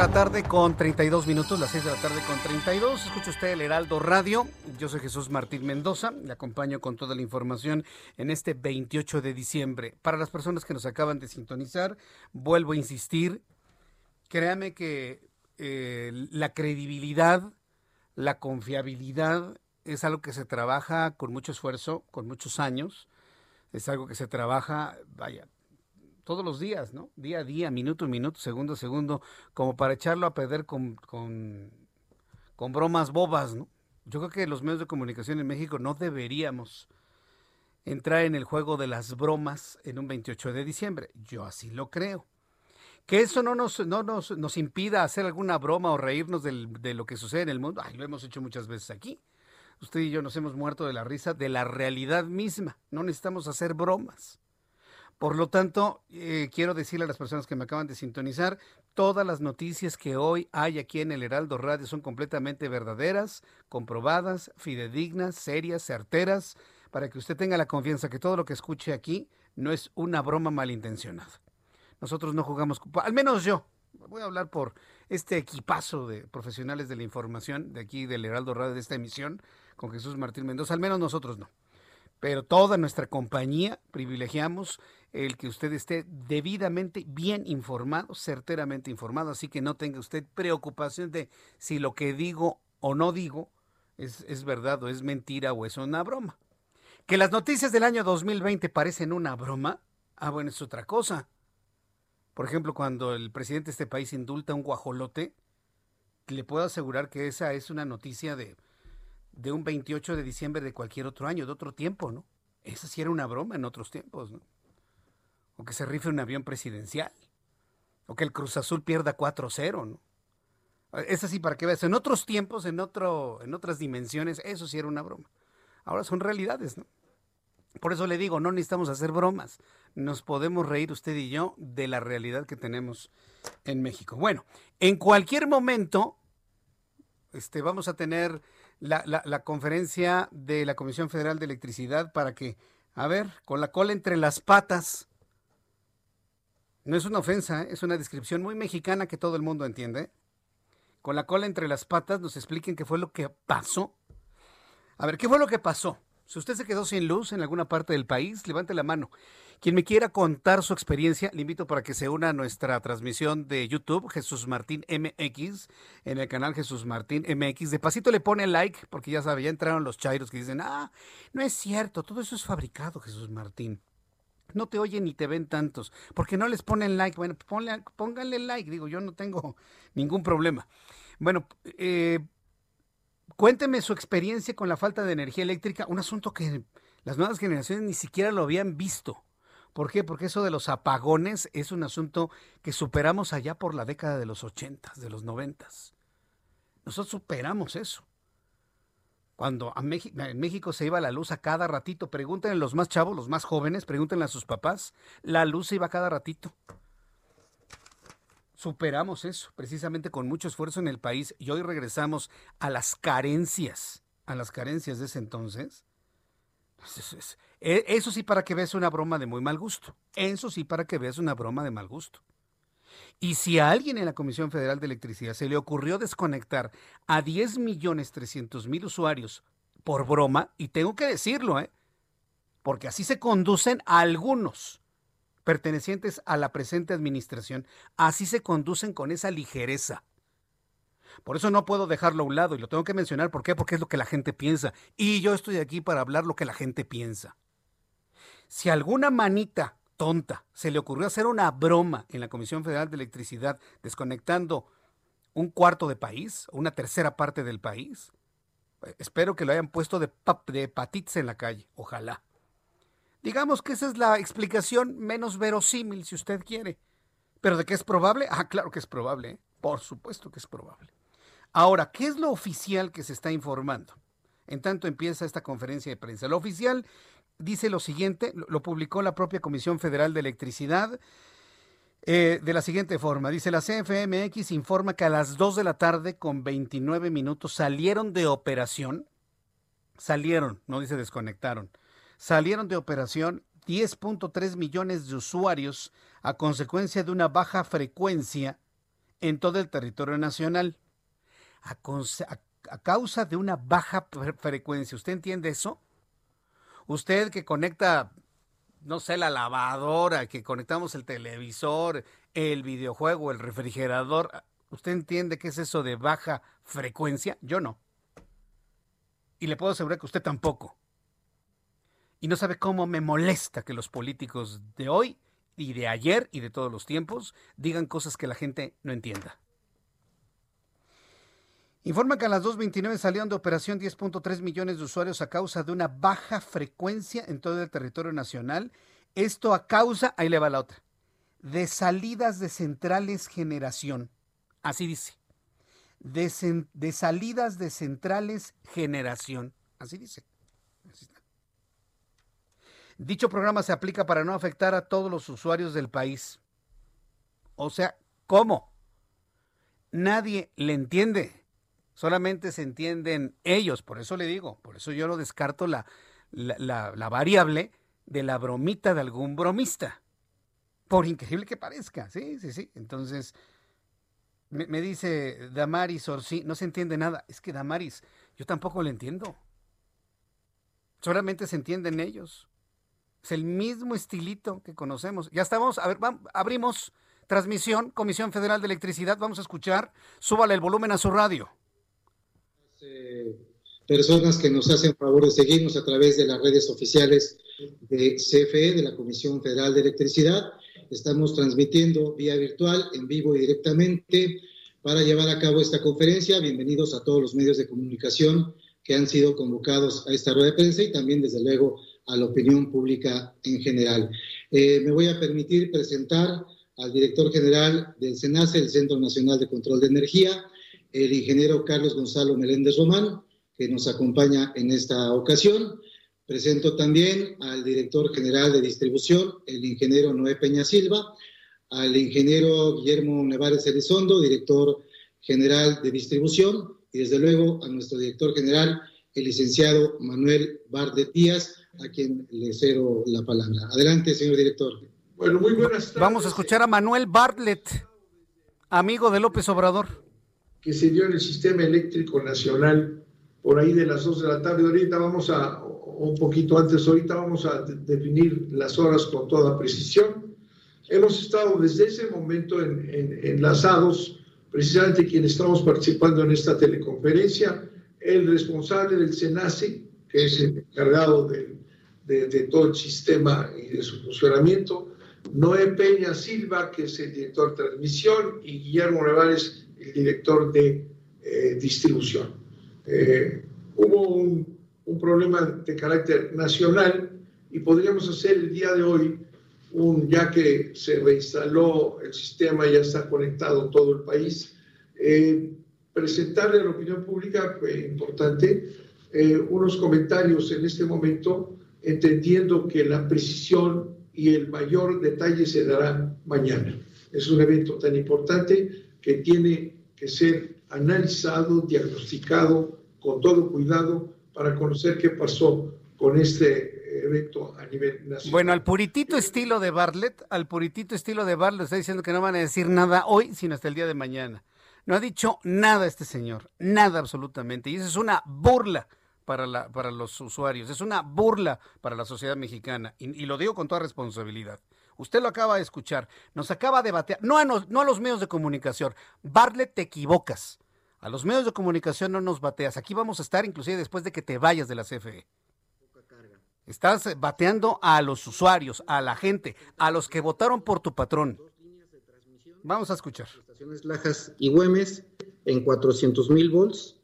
S1: La tarde con 32 minutos, las 6 de la tarde con 32. Escucha usted el Heraldo Radio. Yo soy Jesús Martín Mendoza. Le acompaño con toda la información en este 28 de diciembre. Para las personas que nos acaban de sintonizar, vuelvo a insistir. Créame que eh, la credibilidad, la confiabilidad es algo que se trabaja con mucho esfuerzo, con muchos años. Es algo que se trabaja, vaya, todos los días, ¿no? Día a día, minuto a minuto, segundo a segundo, como para echarlo a perder con, con, con bromas bobas, ¿no? Yo creo que los medios de comunicación en México no deberíamos entrar en el juego de las bromas en un 28 de diciembre. Yo así lo creo. Que eso no nos, no nos, nos impida hacer alguna broma o reírnos de lo que sucede en el mundo. Ay, lo hemos hecho muchas veces aquí. Usted y yo nos hemos muerto de la risa de la realidad misma. No necesitamos hacer bromas. Por lo tanto, eh, quiero decirle a las personas que me acaban de sintonizar, todas las noticias que hoy hay aquí en el Heraldo Radio son completamente verdaderas, comprobadas, fidedignas, serias, certeras, para que usted tenga la confianza que todo lo que escuche aquí no es una broma malintencionada. Nosotros no jugamos, al menos yo, voy a hablar por este equipazo de profesionales de la información de aquí del Heraldo Radio de esta emisión con Jesús Martín Mendoza, al menos nosotros no. Pero toda nuestra compañía privilegiamos el que usted esté debidamente bien informado, certeramente informado, así que no tenga usted preocupación de si lo que digo o no digo es, es verdad o es mentira o es una broma. Que las noticias del año 2020 parecen una broma, ah, bueno, es otra cosa. Por ejemplo, cuando el presidente de este país indulta un guajolote, le puedo asegurar que esa es una noticia de, de un 28 de diciembre de cualquier otro año, de otro tiempo, ¿no? Esa sí era una broma en otros tiempos, ¿no? O que se rife un avión presidencial. O que el Cruz Azul pierda 4-0, ¿no? Es así para que veas. En otros tiempos, en, otro, en otras dimensiones, eso sí era una broma. Ahora son realidades, ¿no? Por eso le digo, no necesitamos hacer bromas. Nos podemos reír usted y yo de la realidad que tenemos en México. Bueno, en cualquier momento este, vamos a tener la, la, conferencia de la Comisión Federal de Electricidad para que, a ver, con la cola entre las patas, no es una ofensa, ¿eh? es una descripción muy mexicana que todo el mundo entiende. Con la cola entre las patas nos expliquen qué fue lo que pasó. A ver, ¿qué fue lo que pasó? Si usted se quedó sin luz en alguna parte del país, levante la mano. Quien me quiera contar su experiencia, le invito para que se una a nuestra transmisión de YouTube, Jesús Martín MX, en el canal Jesús Martín MX. De pasito le pone like, porque ya sabe, ya entraron los chairos que dicen, ah, no es cierto, todo eso es fabricado, Jesús Martín. No te oyen ni te ven tantos, porque no les ponen like. Bueno, pónganle like, digo, yo no tengo [laughs] ningún problema. Bueno, eh, Cuénteme su experiencia con la falta de energía eléctrica, un asunto que las nuevas generaciones ni siquiera lo habían visto. ¿Por qué? Porque eso de los apagones es un asunto que superamos allá por la década de los ochentas, de los noventas. Nosotros superamos eso. Cuando en México se iba la luz a cada ratito, pregúntenle a los más chavos, los más jóvenes, pregúntenle a sus papás, la luz se iba a cada ratito superamos eso, precisamente con mucho esfuerzo en el país, y hoy regresamos a las carencias, a las carencias de ese entonces. E, eso, sí para que veas una broma de muy mal gusto. Eso sí para que veas una broma de mal gusto. Y si a alguien en la Comisión Federal de Electricidad se le ocurrió desconectar a 10 millones 300 mil usuarios por broma, y tengo que decirlo, ¿eh? porque así se conducen algunos pertenecientes a la presente administración, así se conducen con esa ligereza. Por eso no puedo dejarlo a un lado y lo tengo que mencionar. ¿Por qué? Porque es lo que la gente piensa. Y yo estoy aquí para hablar lo que la gente piensa. Si alguna manita tonta se le ocurrió hacer una broma en la Comisión Federal de Electricidad desconectando un cuarto de país, o una tercera parte del país, eh, espero que lo hayan puesto de, de en la calle. Ojalá. Digamos que esa es la explicación menos verosímil, si usted quiere. ¿Pero de qué es probable? Ah, claro que es probable. ¿eh? Por supuesto que es probable. Ahora, ¿qué es lo oficial que se está informando? En tanto empieza esta conferencia de prensa. Lo oficial dice lo siguiente, lo publicó la propia Comisión Federal de Electricidad eh, de la siguiente forma. Dice, la CFMX informa que a las 2 de la tarde con 29 minutos salieron de operación. Salieron, no dice desconectaron salieron de operación 10.3 millones de usuarios a consecuencia de una baja frecuencia en todo el territorio nacional. A, causa de una baja frecuencia. ¿Usted entiende eso? Usted que conecta, no sé, la lavadora, que conectamos el televisor, el videojuego, el refrigerador, ¿usted entiende qué es eso de baja frecuencia? Yo no. Y le puedo asegurar que usted tampoco. Y no sabe cómo me molesta que los políticos de hoy y de ayer y de todos los tiempos digan cosas que la gente no entienda. Informa que a las 2.29 salieron de operación 10.3 millones de usuarios a causa de una baja frecuencia en todo el territorio nacional. Esto a causa, ahí le va la otra, de salidas de centrales generación. Así dice. De, de salidas de centrales generación. Así dice. Dicho programa se aplica para no afectar a todos los usuarios del país. O sea, ¿cómo? Nadie le entiende. Solamente se entienden ellos. Por eso le digo, por eso yo no descarto la, la, variable de la bromita de algún bromista. Por increíble que parezca. Sí, sí, sí. Entonces, me, me dice Damaris Orsi, no se entiende nada. Es que Damaris, yo tampoco le entiendo. Solamente se entienden ellos. Es el mismo estilito que conocemos. Ya estamos, a ver, abrimos transmisión, Comisión Federal de Electricidad, vamos a escuchar. Súbale el volumen a su radio.
S12: personas que nos hacen favor de seguirnos a través de las redes oficiales de CFE, de la Comisión Federal de Electricidad. Estamos transmitiendo vía virtual, en vivo y directamente para llevar a cabo esta conferencia. Bienvenidos a todos los medios de comunicación que han sido convocados a esta rueda de prensa y también, desde luego, a la opinión pública en general. Eh, me voy a permitir presentar al director general del SENACE, el Centro Nacional de Control de Energía, el ingeniero Carlos Gonzalo Meléndez Román, que nos acompaña en esta ocasión. Presento también al director general de distribución, el ingeniero Noé Peña Silva, al ingeniero Guillermo Nevares Elizondo, director general de distribución, y desde luego a nuestro director general, el licenciado Manuel Bardet Díaz, a quien le cedo la palabra. Adelante, señor director.
S1: Bueno, muy buenas tardes. Vamos a escuchar a Manuel Bartlett, amigo de López Obrador.
S13: Que se dio en el sistema eléctrico nacional por ahí de las 2 de la tarde. Ahorita vamos a, un poquito antes, ahorita vamos a definir las horas con toda precisión. Hemos estado desde ese momento enlazados, precisamente quienes estamos participando en esta teleconferencia, el responsable del SENACE, que es el encargado de, de, todo el sistema y de su funcionamiento, Noé Peña Silva, que es el director de transmisión, y Guillermo Nevares, el director de eh, distribución. Eh, hubo un, problema de carácter nacional y podríamos hacer el día de hoy, un, ya que se reinstaló el sistema, ya está conectado todo el país, eh, presentarle a la opinión pública, importante, eh, unos comentarios en este momento, entendiendo que la precisión y el mayor detalle se dará mañana. Es un evento tan importante que tiene que ser analizado, diagnosticado con todo cuidado para conocer qué pasó con este evento a nivel nacional.
S1: Bueno, al puritito estilo de Bartlett, al puritito estilo de Bartlett está diciendo que no van a decir nada hoy, sino hasta el día de mañana. No ha dicho nada este señor, nada absolutamente. Y eso es una burla para, la, para los usuarios, es una burla para la sociedad mexicana. Y, lo digo con toda responsabilidad. Usted lo acaba de escuchar, nos acaba de batear, no a, no a los medios de comunicación. Bartlett, te equivocas. A los medios de comunicación no nos bateas. Aquí vamos a estar inclusive después de que te vayas de la CFE. Estás bateando a los usuarios, a la gente, a los que votaron por tu patrón. Vamos a escuchar.
S12: Estaciones Lajas y Güemes en 400 mil volts,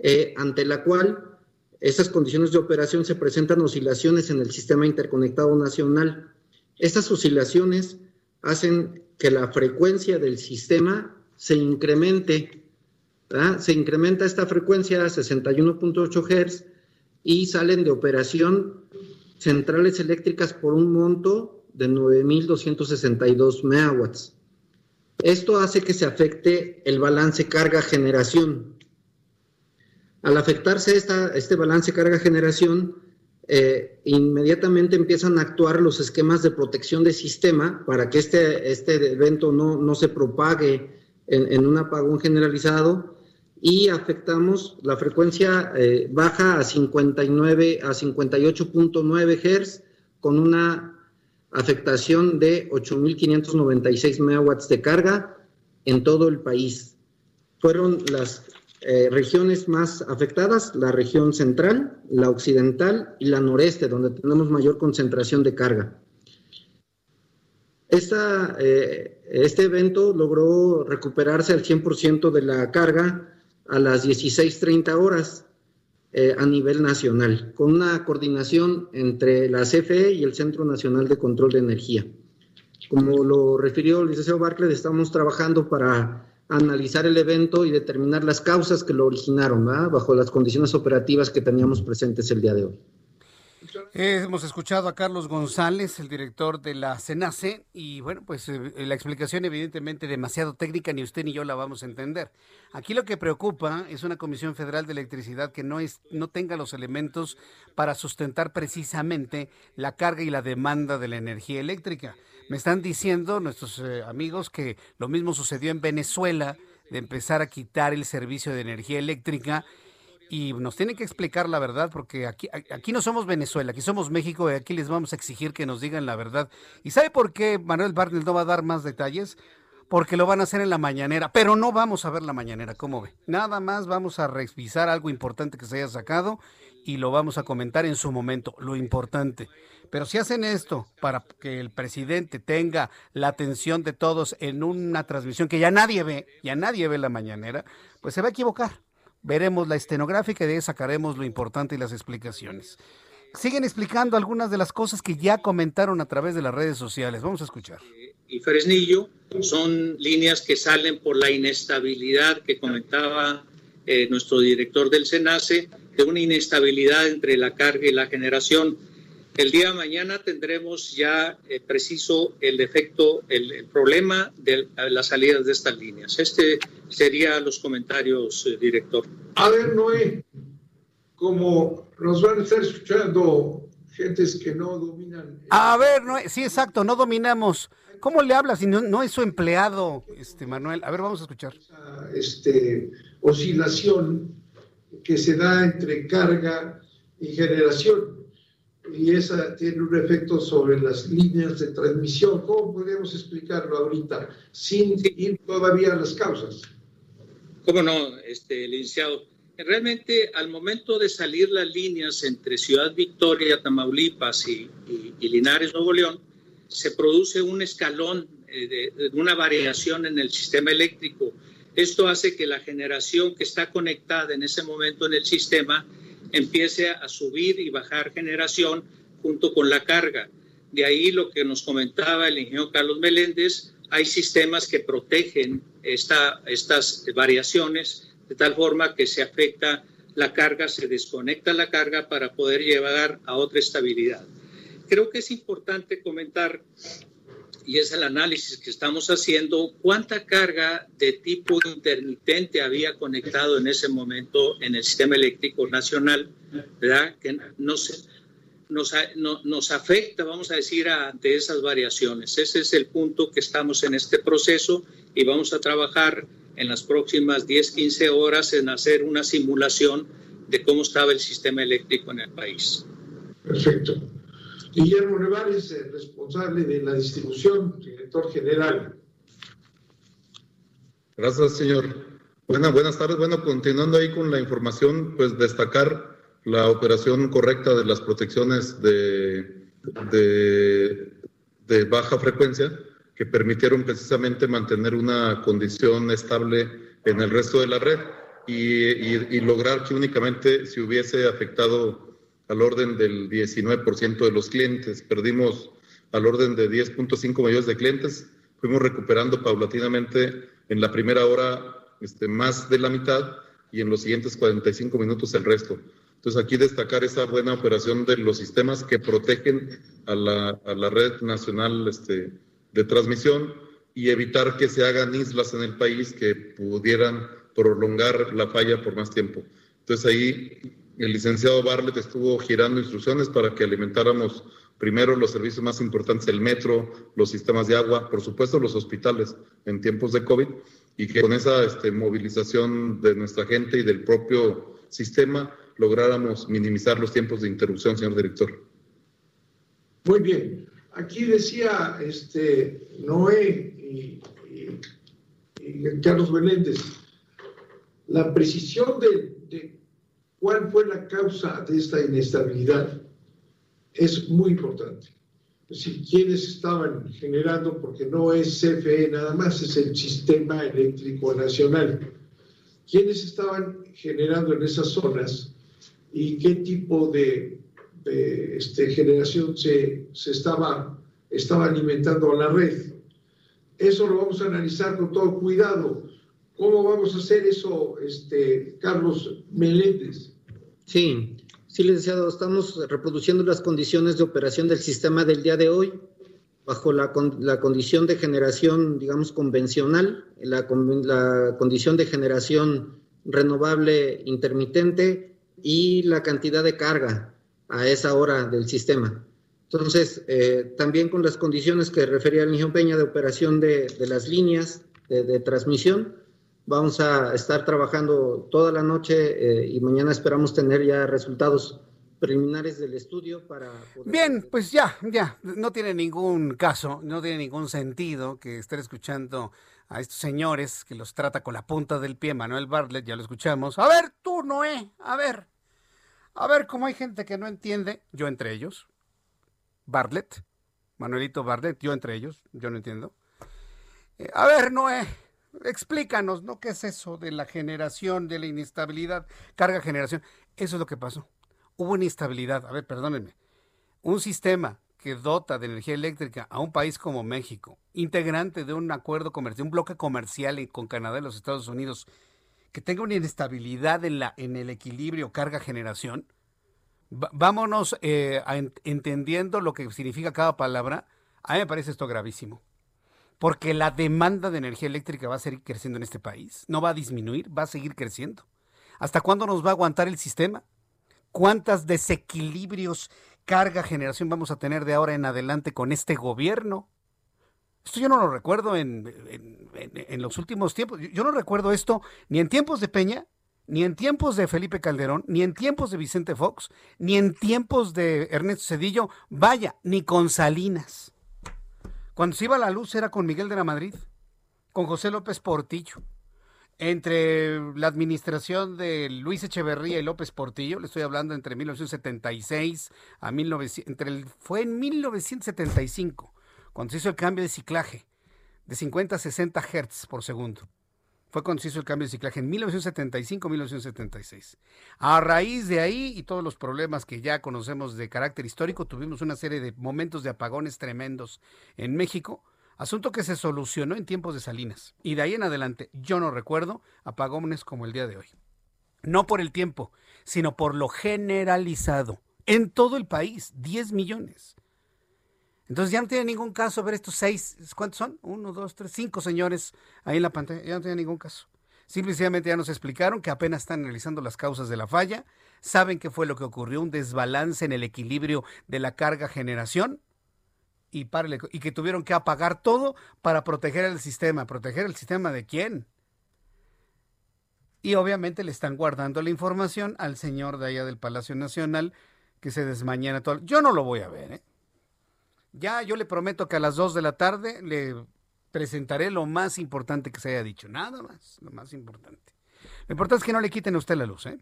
S12: eh, ante la cual estas condiciones de operación se presentan oscilaciones en el sistema interconectado nacional. Estas oscilaciones hacen que la frecuencia del sistema se incremente. Se incrementa esta frecuencia a 61.8 Hz y salen de operación centrales eléctricas por un monto de 9.262 megawatts. Esto hace que se afecte el balance carga-generación. Al afectarse este balance carga-generación, eh, inmediatamente empiezan a actuar los esquemas de protección de sistema para que este, este evento no, se propague en, un apagón generalizado y afectamos la frecuencia eh, baja a 59 a 58.9 Hz con una afectación de 8.596 megawatts de carga en todo el país. Fueron las eh, regiones más afectadas, la región central, la occidental y la noreste, donde tenemos mayor concentración de carga. Eh, este evento logró recuperarse al 100% de la carga a las 16.30 horas eh, a nivel nacional, con una coordinación entre la CFE y el Centro Nacional de Control de Energía. Como lo refirió el licenciado Barclay, estamos trabajando para analizar el evento y determinar las causas que lo originaron, bajo las condiciones operativas que teníamos presentes el día de hoy.
S1: Hemos escuchado a Carlos González, el director de la CENACE, y bueno, pues eh, la explicación evidentemente demasiado técnica, ni usted ni yo la vamos a entender. Aquí lo que preocupa es una Comisión Federal de Electricidad que no, es, no tenga los elementos para sustentar precisamente la carga y la demanda de la energía eléctrica. Me están diciendo nuestros eh, amigos que lo mismo sucedió en Venezuela, de empezar a quitar el servicio de energía eléctrica y nos tienen que explicar la verdad porque aquí, aquí no somos Venezuela, aquí somos México y aquí les vamos a exigir que nos digan la verdad. ¿Y sabe por qué Manuel Barnell no va a dar más detalles? porque lo van a hacer en la mañanera, pero no vamos a ver la mañanera, ¿cómo ve? Nada más vamos a revisar algo importante que se haya sacado y lo vamos a comentar en su momento, lo importante. Pero si hacen esto para que el presidente tenga la atención de todos en una transmisión que ya nadie ve, ya nadie ve la mañanera, pues se va a equivocar. Veremos la estenográfica y de ahí sacaremos lo importante y las explicaciones. Siguen explicando algunas de las cosas que ya comentaron a través de las redes sociales. Vamos a escuchar.
S14: Y Fresnillo son líneas que salen por la inestabilidad que comentaba eh, nuestro director del SENACE, de una inestabilidad entre la carga y la generación. El día de mañana tendremos ya eh, preciso el defecto, el, problema de las salidas de estas líneas. Este sería los comentarios, eh, director.
S13: A ver, Noé, como nos van a estar escuchando gentes que no dominan.
S1: A ver, Noé, sí, exacto, no dominamos. ¿Cómo le habla si no, es su empleado, este Manuel? A ver, vamos a escuchar.
S13: Este, oscilación que se da entre carga y generación y esa tiene un efecto sobre las líneas de transmisión. ¿Cómo podemos explicarlo ahorita sin ir todavía a las causas?
S14: ¿Cómo no, este, licenciado? Realmente al momento de salir las líneas entre Ciudad Victoria, Tamaulipas y, Linares, Nuevo León, se produce un escalón eh, de, una variación en el sistema eléctrico. Esto hace que la generación que está conectada en ese momento en el sistema empiece a subir y bajar generación junto con la carga. De ahí lo que nos comentaba el ingeniero Carlos Meléndez, hay sistemas que protegen esta, estas variaciones de tal forma que se afecta la carga, se desconecta la carga para poder llevar a otra estabilidad. Creo que es importante comentar, y es el análisis que estamos haciendo, cuánta carga de tipo intermitente había conectado en ese momento en el sistema eléctrico nacional, ¿verdad? Que nos, nos afecta, vamos a decir, ante esas variaciones. Ese es el punto que estamos en este proceso y vamos a trabajar en las próximas 10, 15 horas en hacer una simulación de cómo estaba el sistema eléctrico en el país.
S13: Perfecto. Guillermo Nevares, responsable de la distribución, director general.
S15: Gracias, señor. Buenas, buenas tardes. Bueno, continuando ahí con la información, pues destacar la operación correcta de las protecciones de, de, baja frecuencia que permitieron precisamente mantener una condición estable en el resto de la red y, lograr que únicamente se hubiese afectado al orden del 19% de los clientes. Perdimos al orden de 10.5 millones de clientes. Fuimos recuperando paulatinamente en la primera hora este, más de la mitad y en los siguientes 45 minutos el resto. Entonces aquí destacar esa buena operación de los sistemas que protegen a la, a la red nacional este, de transmisión y evitar que se hagan islas en el país que pudieran prolongar la falla por más tiempo. Entonces ahí el licenciado Barlet estuvo girando instrucciones para que alimentáramos primero los servicios más importantes, el metro, los sistemas de agua, por supuesto los hospitales en tiempos de COVID, y que con esa este, movilización de nuestra gente y del propio sistema lográramos minimizar los tiempos de interrupción, señor director.
S13: Muy bien. Aquí decía este Noé y, Carlos Meléndez, la precisión de cuál fue la causa de esta inestabilidad es muy importante. Es decir, quiénes estaban generando, porque no es CFE nada más, es el Sistema Eléctrico Nacional. ¿Quiénes estaban generando en esas zonas y qué tipo de, este, generación se, se estaba, estaba alimentando a la red. Eso lo vamos a analizar con todo cuidado. ¿Cómo vamos a hacer eso, este, Carlos Meléndez?
S12: Sí, sí, licenciado, estamos reproduciendo las condiciones de operación del sistema del día de hoy bajo la, la condición de generación, digamos, convencional, la, la condición de generación renovable intermitente y la cantidad de carga a esa hora del sistema. Entonces, eh, también con las condiciones que refería el niño Peña de operación de, las líneas de, transmisión, vamos a estar trabajando toda la noche eh, y mañana esperamos tener ya resultados preliminares del estudio para...
S1: Bien, pues ya, ya, no tiene ningún caso, no tiene ningún sentido que estén escuchando a estos señores que los trata con la punta del pie, Manuel Bartlett, ya lo escuchamos. A ver, tú, Noé, a ver, a ver cómo hay gente que no entiende, yo entre ellos, Bartlett, Manuelito Bartlett, yo entre ellos, yo no entiendo. Eh, a ver, Noé, explícanos, ¿no? ¿Qué es eso de la generación, de la inestabilidad, carga generación? Eso es lo que pasó hubo una inestabilidad. A ver, perdónenme. Un sistema que dota de energía eléctrica a un país como México, integrante de un acuerdo comercial, un bloque comercial con Canadá y los Estados Unidos, que tenga una inestabilidad en, la, en el equilibrio carga-generación, vámonos eh, entendiendo lo que significa cada palabra. A mí me parece esto gravísimo. Porque la demanda de energía eléctrica va a seguir creciendo en este país. No va a disminuir, va a seguir creciendo. ¿Hasta cuándo nos va a aguantar el sistema? cuántos desequilibrios, carga, generación vamos a tener de ahora en adelante con este gobierno. Esto yo no lo recuerdo en, los últimos tiempos. Yo no recuerdo esto ni en tiempos de Peña, ni en tiempos de Felipe Calderón, ni en tiempos de Vicente Fox, ni en tiempos de Ernesto Cedillo, vaya, ni con Salinas. Cuando se iba la luz era con Miguel de la Madrid, con José López Portillo entre la administración de Luis Echeverría y López Portillo, le estoy hablando entre 1976 a 1900, entre el, fue en 1975 cuando se hizo el cambio de ciclaje de 50 a 60 Hz por segundo. Fue cuando se hizo el cambio de ciclaje en 1975-1976. A raíz de ahí y todos los problemas que ya conocemos de carácter histórico, tuvimos una serie de momentos de apagones tremendos en México Asunto que se solucionó en tiempos de Salinas. Y de ahí en adelante yo no recuerdo apagones como el día de hoy. No por el tiempo, sino por lo generalizado. En todo el país, 10 millones. Entonces ya no tiene ningún caso ver estos seis, ¿cuántos son? Uno, dos, tres, cinco señores ahí en la pantalla. Ya no tiene ningún caso. Simplemente ya nos explicaron que apenas están analizando las causas de la falla, saben qué fue lo que ocurrió, un desbalance en el equilibrio de la carga generación y, que tuvieron que apagar todo para proteger el sistema. ¿Proteger el sistema de quién? Y obviamente le están guardando la información al señor de allá del Palacio Nacional que se desmañana todo. Yo no lo voy a ver, ¿eh? Ya yo le prometo que a las 2 de la tarde le presentaré lo más importante que se haya dicho. Nada más, lo más importante. Lo importante es que no le quiten a usted la luz, ¿eh?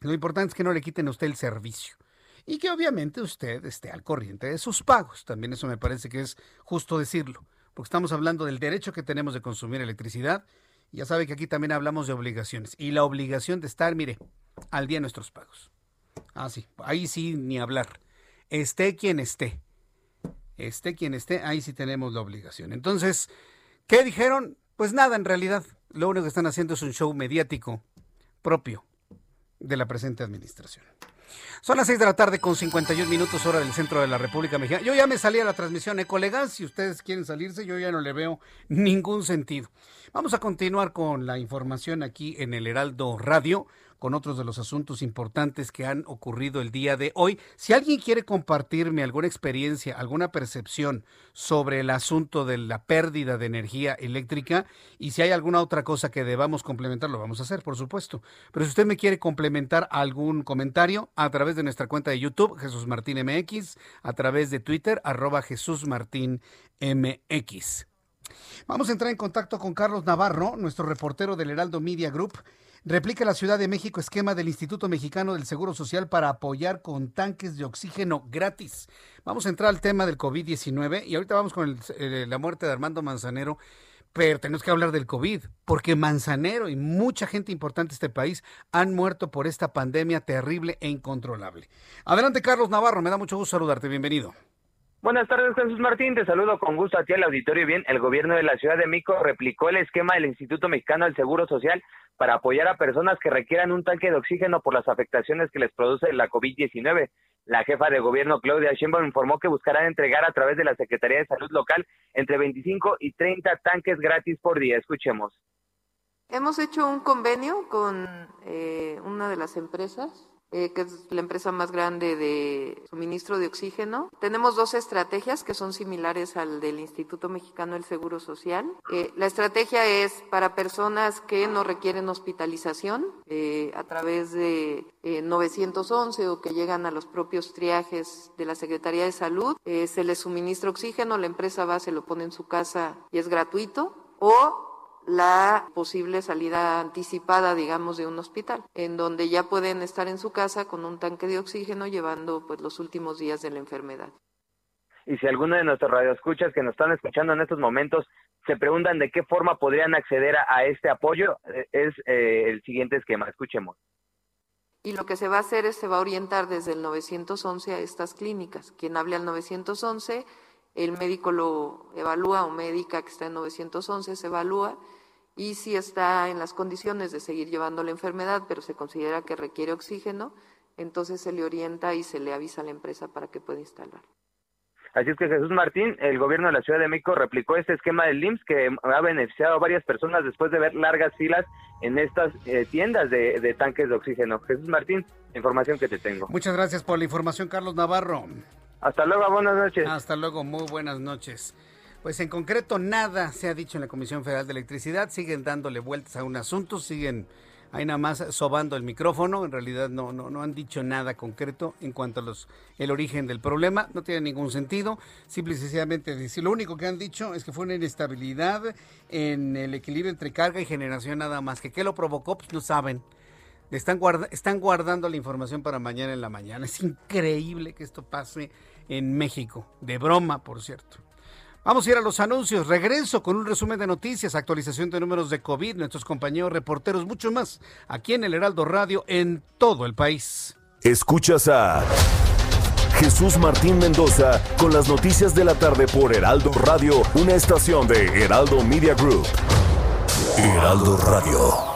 S1: Lo importante es que no le quiten a usted el servicio y que obviamente usted esté al corriente de sus pagos. También eso me parece que es justo decirlo, porque estamos hablando del derecho que tenemos de consumir electricidad. Ya sabe que aquí también hablamos de obligaciones y la obligación de estar, mire, al día nuestros pagos. Ah, sí, ahí sí ni hablar. Esté quien esté. Esté quien esté, ahí sí tenemos la obligación. Entonces, ¿qué dijeron? Pues nada, en realidad. Lo único que están haciendo es un show mediático propio de la presente administración. Son las 6 de la tarde con 51 minutos hora del centro de la República Mexicana. Yo ya me salí a la transmisión, ¿eh, colegas? Si ustedes quieren salirse, yo ya no le veo ningún sentido. Vamos a continuar con la información aquí en el Heraldo Radio con otros de los asuntos importantes que han ocurrido el día de hoy. Si alguien quiere compartirme alguna experiencia, alguna percepción sobre el asunto de la pérdida de energía eléctrica y si hay alguna otra cosa que debamos complementar, lo vamos a hacer, por supuesto. Pero si usted me quiere complementar algún comentario a través de nuestra cuenta de YouTube, Jesús Martín MX, a través de Twitter, arroba Jesús Martín MX. Vamos a entrar en contacto con Carlos Navarro, nuestro reportero del Heraldo Media Group. Replica la Ciudad de México esquema del Instituto Mexicano del Seguro Social para apoyar con tanques de oxígeno gratis. Vamos a entrar al tema del COVID-19 y ahorita vamos con la muerte de Armando Manzanero, pero tenemos que hablar del COVID, porque Manzanero y mucha gente importante de este país han muerto por esta pandemia terrible e incontrolable. Adelante, Carlos Navarro, me da mucho gusto saludarte, bienvenido.
S16: Buenas tardes, Jesús Martín. Te saludo con gusto a ti al auditorio. Bien, el gobierno de la Ciudad de México replicó el esquema del Instituto Mexicano del Seguro Social para apoyar a personas que requieran un tanque de oxígeno por las afectaciones que les produce la COVID-19. La jefa de gobierno, Claudia Sheinbaum, informó que buscarán entregar a través de la Secretaría de Salud local entre 25 y 30 tanques gratis por día. Escuchemos.
S17: Hemos hecho un convenio con eh, una de las empresas eh, que es la empresa más grande de suministro de oxígeno. Tenemos dos estrategias que son similares al del Instituto Mexicano del Seguro Social. Eh, la estrategia es para personas que no requieren hospitalización eh, a través de 911 o que llegan a los propios triajes de la Secretaría de Salud. se les suministra oxígeno, la empresa va, se lo pone en su casa y es gratuito. O la posible salida anticipada, digamos, de un hospital, en donde ya pueden estar en su casa con un tanque de oxígeno llevando pues los últimos días de la enfermedad.
S16: Y si alguno de nuestros radioescuchas que nos están escuchando en estos momentos se preguntan de qué forma podrían acceder a, este apoyo, eh, es eh, el siguiente esquema. Escuchemos.
S17: Y lo que se va a hacer es se va a orientar desde el 911 a estas clínicas. Quien hable al 911, el médico lo evalúa o médica que está en 911 se evalúa y si está en las condiciones de seguir llevando la enfermedad, pero se considera que requiere oxígeno, entonces se le orienta y se le avisa a la empresa para que pueda instalar.
S16: Así es que Jesús Martín, el gobierno de la Ciudad de México replicó este esquema del IMSS que ha beneficiado a varias personas después de ver largas filas en estas eh, tiendas de, de tanques de oxígeno. Jesús Martín, información que te tengo.
S1: Muchas gracias por la información, Carlos Navarro.
S16: Hasta luego, buenas noches.
S1: Hasta luego, muy buenas noches. Pues en concreto nada se ha dicho en la Comisión Federal de Electricidad, siguen dándole vueltas a un asunto, siguen ahí nada más sobando el micrófono, en realidad no, no, no han dicho nada concreto en cuanto a los, el origen del problema, no tiene ningún sentido, simple y sencillamente decir, lo único que han dicho es que fue una inestabilidad en el equilibrio entre carga y generación nada más, que qué lo provocó, pues no saben. Están, están guardando la información para mañana en la mañana. Es increíble que esto pase en México. De broma, por cierto. Vamos a ir a los anuncios. Regreso con un resumen de noticias, actualización de números de COVID, nuestros compañeros reporteros, mucho más, aquí en el Heraldo Radio en todo el país.
S9: Escuchas a Jesús Martín Mendoza con las noticias de la tarde por Heraldo Radio, una estación de Heraldo Media Group. Heraldo Radio.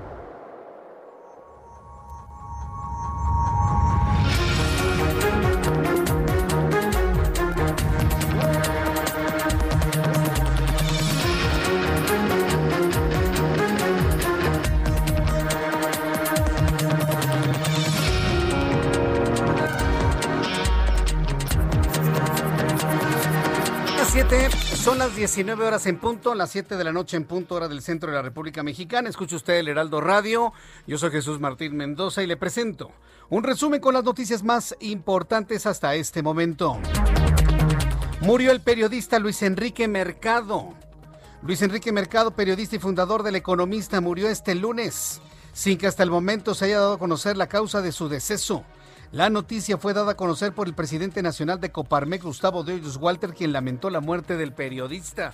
S1: 19 horas en punto, las 7 de la noche en punto, hora del centro de la República Mexicana. Escucha usted el Heraldo Radio. Yo soy Jesús Martín Mendoza y le presento un resumen con las noticias más importantes hasta este momento. Murió el periodista Luis Enrique Mercado. Luis Enrique Mercado, periodista y fundador del Economista, murió este lunes, sin que hasta el momento se haya dado a conocer la causa de su deceso. La noticia fue dada a conocer por el presidente nacional de Coparmex, Gustavo de Walter, quien lamentó la muerte del periodista.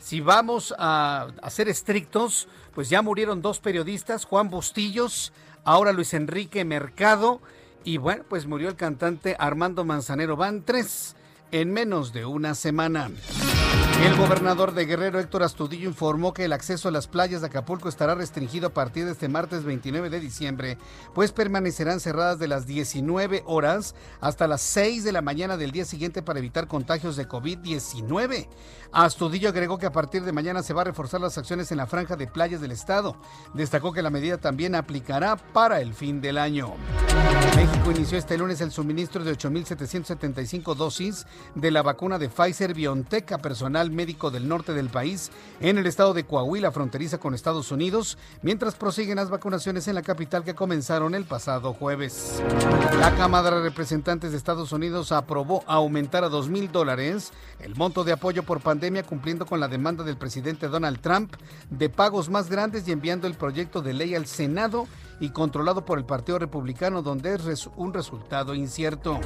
S1: Si vamos a, ser estrictos, pues ya murieron dos periodistas, Juan Bustillos, ahora Luis Enrique Mercado, y bueno, pues murió el cantante Armando Manzanero. Van tres en menos de una semana. El gobernador de Guerrero, Héctor Astudillo, informó que el acceso a las playas de Acapulco estará restringido a partir de este martes 29 de diciembre, pues permanecerán cerradas de las 19 horas hasta las 6 de la mañana del día siguiente para evitar contagios de COVID-19. Astudillo agregó que a partir de mañana se va a reforzar las acciones en la franja de playas del estado. Destacó que la medida también aplicará para el fin del año. México inició este lunes el suministro de 8.775 dosis de la vacuna de Pfizer BioNTech a personal médico del norte del país en el estado de Coahuila, fronteriza con Estados Unidos, mientras prosiguen las vacunaciones en la capital que comenzaron el pasado jueves. La Cámara de Representantes de Estados Unidos aprobó aumentar a 2 mil dólares el monto de apoyo por pandemia cumpliendo con la demanda del presidente Donald Trump de pagos más grandes y enviando el proyecto de ley al Senado y controlado por el Partido Republicano, donde es un resultado incierto.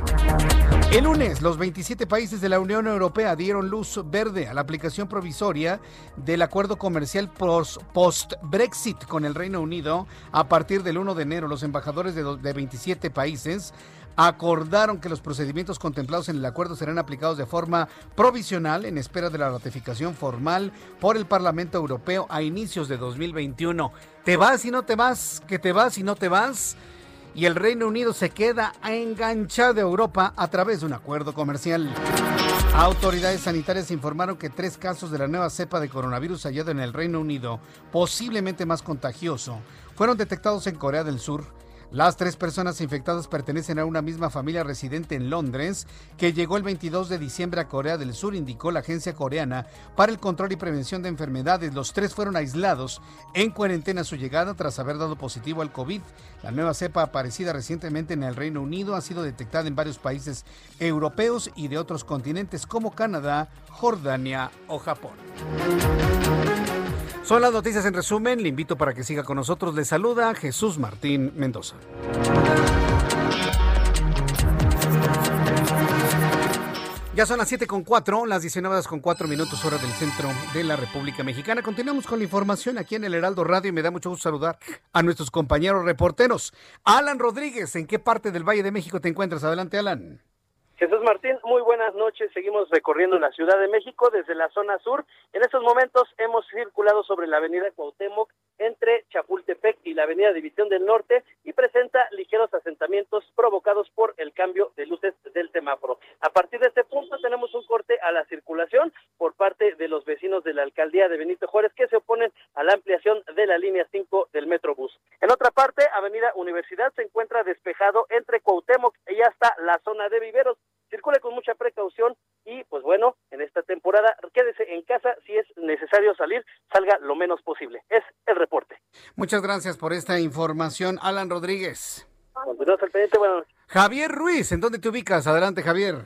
S1: El lunes, los 27 países de la Unión Europea dieron luz verde a la aplicación provisoria del acuerdo comercial post-Brexit con el Reino Unido. A partir del 1 de enero, los embajadores de, de 27 países acordaron que los procedimientos contemplados en el acuerdo serán aplicados de forma provisional en espera de la ratificación formal por el Parlamento Europeo a inicios de 2021. ¿Te vas y no te vas? ¿Que te vas y no te vas? y el Reino Unido se queda enganchado a Europa a través de un acuerdo comercial. Autoridades sanitarias informaron que tres casos de la nueva cepa de coronavirus hallado en el Reino Unido, posiblemente más contagioso, fueron detectados en Corea del Sur las tres personas infectadas pertenecen a una misma familia residente en Londres que llegó el 22 de diciembre a Corea del Sur, indicó la agencia coreana para el control y prevención de enfermedades. Los tres fueron aislados en cuarentena a su llegada tras haber dado positivo al COVID. La nueva cepa aparecida recientemente en el Reino Unido ha sido detectada en varios países europeos y de otros continentes como Canadá, Jordania o Japón. Son las noticias en resumen. Le invito para que siga con nosotros. Le saluda Jesús Martín Mendoza. Ya son las 7 con 4, las 19 con 4 minutos hora del centro de la República Mexicana. Continuamos con la información aquí en el Heraldo Radio y me da mucho gusto saludar a nuestros compañeros reporteros. Alan Rodríguez, ¿en qué parte del Valle de México te encuentras? Adelante, Alan.
S5: Jesús Martín, muy buenas noches. Seguimos recorriendo la Ciudad de México desde la zona sur. En estos momentos hemos circulado sobre la avenida Cuauhtémoc entre Chapultepec y la avenida División del Norte y presenta ligeros asentamientos provocados por el cambio de luces del semáforo. A partir de este punto tenemos un corte a la circulación por parte de los vecinos de la alcaldía de Benito Juárez que se oponen a la ampliación de la línea 5 del Metrobús. En otra parte, avenida Universidad se encuentra despejado entre Cuauhtémoc y hasta la zona de Viveros circule con mucha precaución y pues bueno, en esta temporada quédese en casa, si es necesario salir, salga lo menos posible. Es el reporte.
S1: Muchas gracias por esta información, Alan Rodríguez.
S5: Continuamos al pendiente, bueno.
S1: Javier Ruiz, ¿en dónde te ubicas? Adelante, Javier.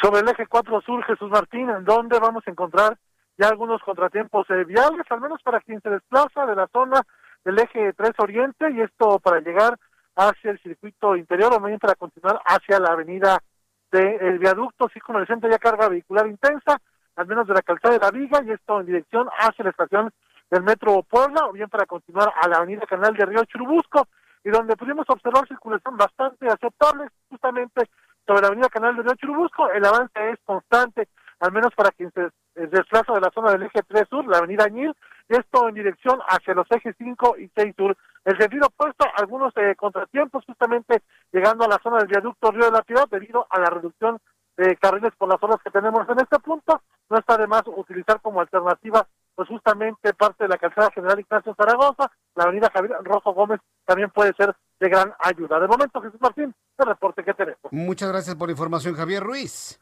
S6: Sobre el eje 4 Sur, Jesús Martín, ¿en dónde vamos a encontrar ya algunos contratiempos eh, viales, al menos para quien se desplaza de la zona del eje 3 Oriente, y esto para llegar hacia el circuito interior o bien para continuar hacia la avenida del viaducto sí con el centro ya carga vehicular intensa, al menos de la calzada de la Viga, y esto en dirección hacia la estación del Metro Puebla, o bien para continuar a la avenida Canal de Río Churubusco, y donde pudimos observar circulación bastante aceptable, justamente sobre la avenida Canal de Río Churubusco, el avance es constante, al menos para quien se desplaza de la zona del eje 3 sur, la avenida Añil, esto en dirección hacia los ejes 5 y 6 sur. El sentido opuesto, algunos eh, contratiempos justamente llegando a la zona del viaducto Río de la Ciudad debido a la reducción de carriles por las horas que tenemos en este punto. No está de más utilizar como alternativa pues justamente parte de la calzada general Ignacio Zaragoza, la avenida Javier Rojo Gómez también puede ser de gran ayuda. De momento, Jesús Martín, el reporte que tenemos.
S1: Muchas gracias por la información, Javier Ruiz.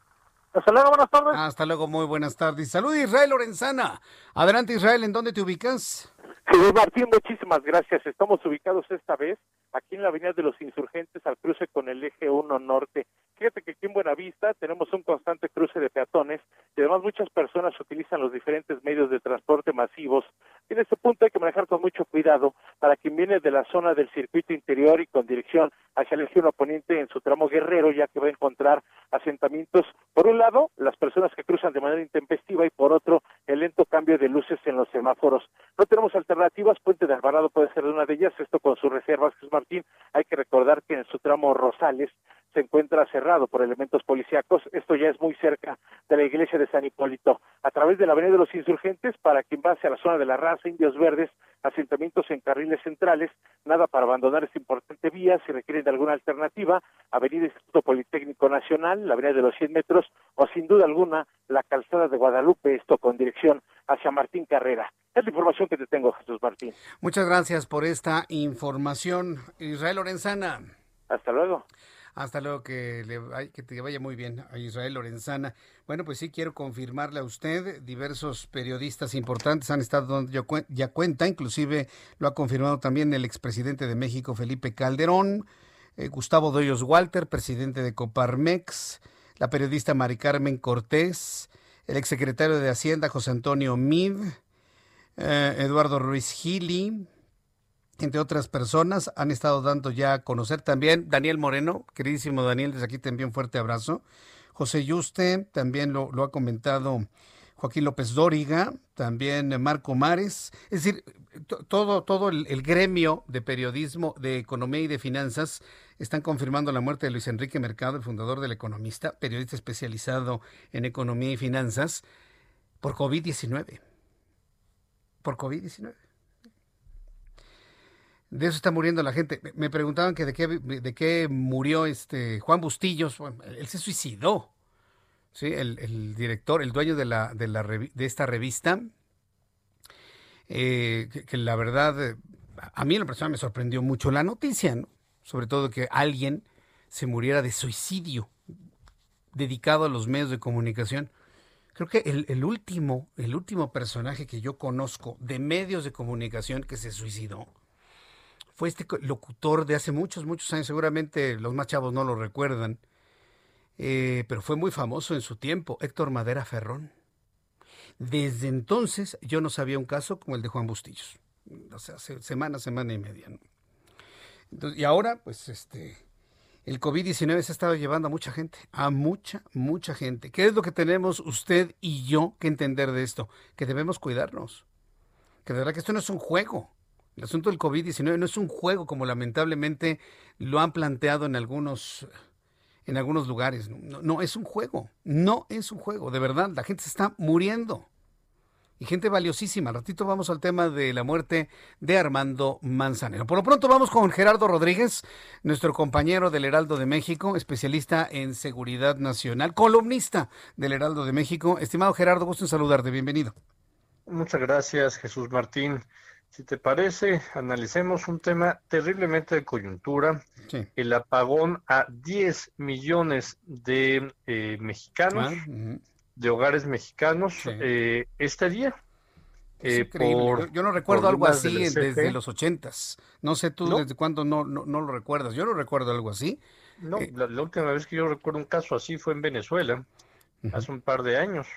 S6: Hasta luego, buenas tardes.
S1: Hasta luego, muy buenas tardes. Salud Israel Lorenzana. Adelante Israel, ¿en dónde te ubicas?
S7: Jesús Martín, muchísimas gracias. Estamos ubicados esta vez aquí en la Avenida de los Insurgentes al cruce con el eje 1 norte. Fíjate que aquí en Buenavista tenemos un constante cruce de peatones y además muchas personas utilizan los diferentes medios de transporte masivos. en este punto hay que manejar con mucho cuidado para quien viene de la zona del circuito interior y con dirección hacia el eje 1 poniente en su tramo guerrero, ya que va a encontrar asentamientos, por un lado, las personas que cruzan de manera intempestiva y por otro, el lento cambio de luces en los semáforos. No tenemos alternativas, Puente de Alvarado puede ser una de ellas, esto con sus reservas, Jesús Martín. Hay que recordar que en su tramo Rosales se encuentra cerrado por elementos policíacos. Esto ya es muy cerca de la iglesia de San Hipólito. A través de la Avenida de los Insurgentes, para quien va hacia la zona de la raza, Indios Verdes, asentamientos en carriles centrales, nada para abandonar esta importante vía, si requieren de alguna alternativa, Avenida Instituto Politécnico Nacional, la Avenida de los 100 metros, o sin duda alguna, la calzada de Guadalupe, esto con dirección hacia Martín Carrera. Es la información que te tengo, Jesús Martín.
S1: Muchas gracias por esta información, Israel Lorenzana.
S7: Hasta luego.
S1: Hasta luego, que, le, que te vaya muy bien a Israel Lorenzana. Bueno, pues sí, quiero confirmarle a usted, diversos periodistas importantes han estado dando ya cuenta, inclusive lo ha confirmado también el expresidente de México, Felipe Calderón, eh, Gustavo Doyos Walter, presidente de Coparmex, la periodista Mari Carmen Cortés, el exsecretario de Hacienda, José Antonio Mid, eh, Eduardo Ruiz Gili, entre otras personas, han estado dando ya a conocer también Daniel Moreno, queridísimo Daniel, desde aquí te envío un fuerte abrazo. José Yuste también lo, ha comentado Joaquín López Dóriga, también Marco Mares, es decir, todo, todo el, gremio de periodismo, de economía y de finanzas están confirmando la muerte de Luis Enrique Mercado, el fundador del Economista, periodista especializado en economía y finanzas, por COVID-19. Por COVID-19. De eso está muriendo la gente. Me preguntaban que de qué, de qué murió este Juan Bustillos. él se suicidó. ¿sí? El, director, el dueño de, la, de, esta revista, eh, que, la verdad, a mí en la persona me sorprendió mucho la noticia, sobre todo que alguien se muriera de suicidio dedicado a los medios de comunicación. Creo que el, último, el último personaje que yo conozco de medios de comunicación que se suicidó fue este locutor de hace muchos, muchos años, seguramente los más chavos no lo recuerdan, eh, pero fue muy famoso en su tiempo, Héctor Madera Ferrón. Desde entonces yo no sabía un caso como el de Juan Bustillos, o sea, hace semana, semana y media. y ahora, pues, este, el COVID-19 se ha estado llevando a mucha gente, a mucha, mucha gente. ¿Qué es lo que tenemos usted y yo que entender de esto? Que debemos cuidarnos. Que de verdad que esto no es un juego. El asunto del COVID-19 no es un juego como lamentablemente lo han planteado en algunos en algunos lugares. No, no, es un juego, no es un juego, de verdad, la gente se está muriendo. Y gente valiosísima. Al ratito vamos al tema de la muerte de Armando Manzanero. Por lo pronto vamos con Gerardo Rodríguez, nuestro compañero del Heraldo de México, especialista en seguridad nacional, columnista del Heraldo de México. Estimado Gerardo, gusto en saludarte, bienvenido.
S18: Muchas gracias, Jesús Martín. Si te parece, analicemos un tema terriblemente de coyuntura, el apagón a 10 millones de eh, mexicanos, ah, de hogares mexicanos, eh, este día.
S1: Eh, yo, no recuerdo algo así desde los ochentas. No sé tú desde cuándo no, no, lo recuerdas. Yo no recuerdo algo así.
S18: No, la, última vez que yo recuerdo un caso así fue en Venezuela, hace un par de años,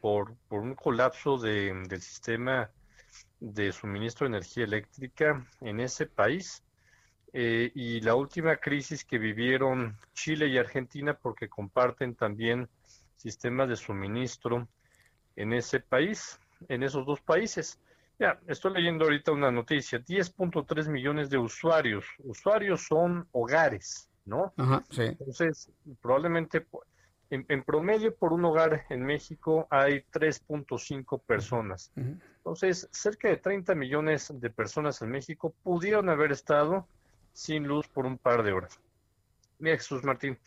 S18: por, por un colapso de, del sistema de suministro de energía eléctrica en ese país. Eh, y la última crisis que vivieron Chile y Argentina porque comparten también sistemas de suministro en ese país, en esos dos países. Ya, estoy leyendo ahorita una noticia, 10.3 millones de usuarios. Usuarios son hogares, ¿no? Entonces, probablemente en, promedio por un hogar en México hay 3.5 personas. Entonces, cerca de 30 millones de personas en México pudieron haber estado sin luz por un par de horas. Mira, Jesús Martín,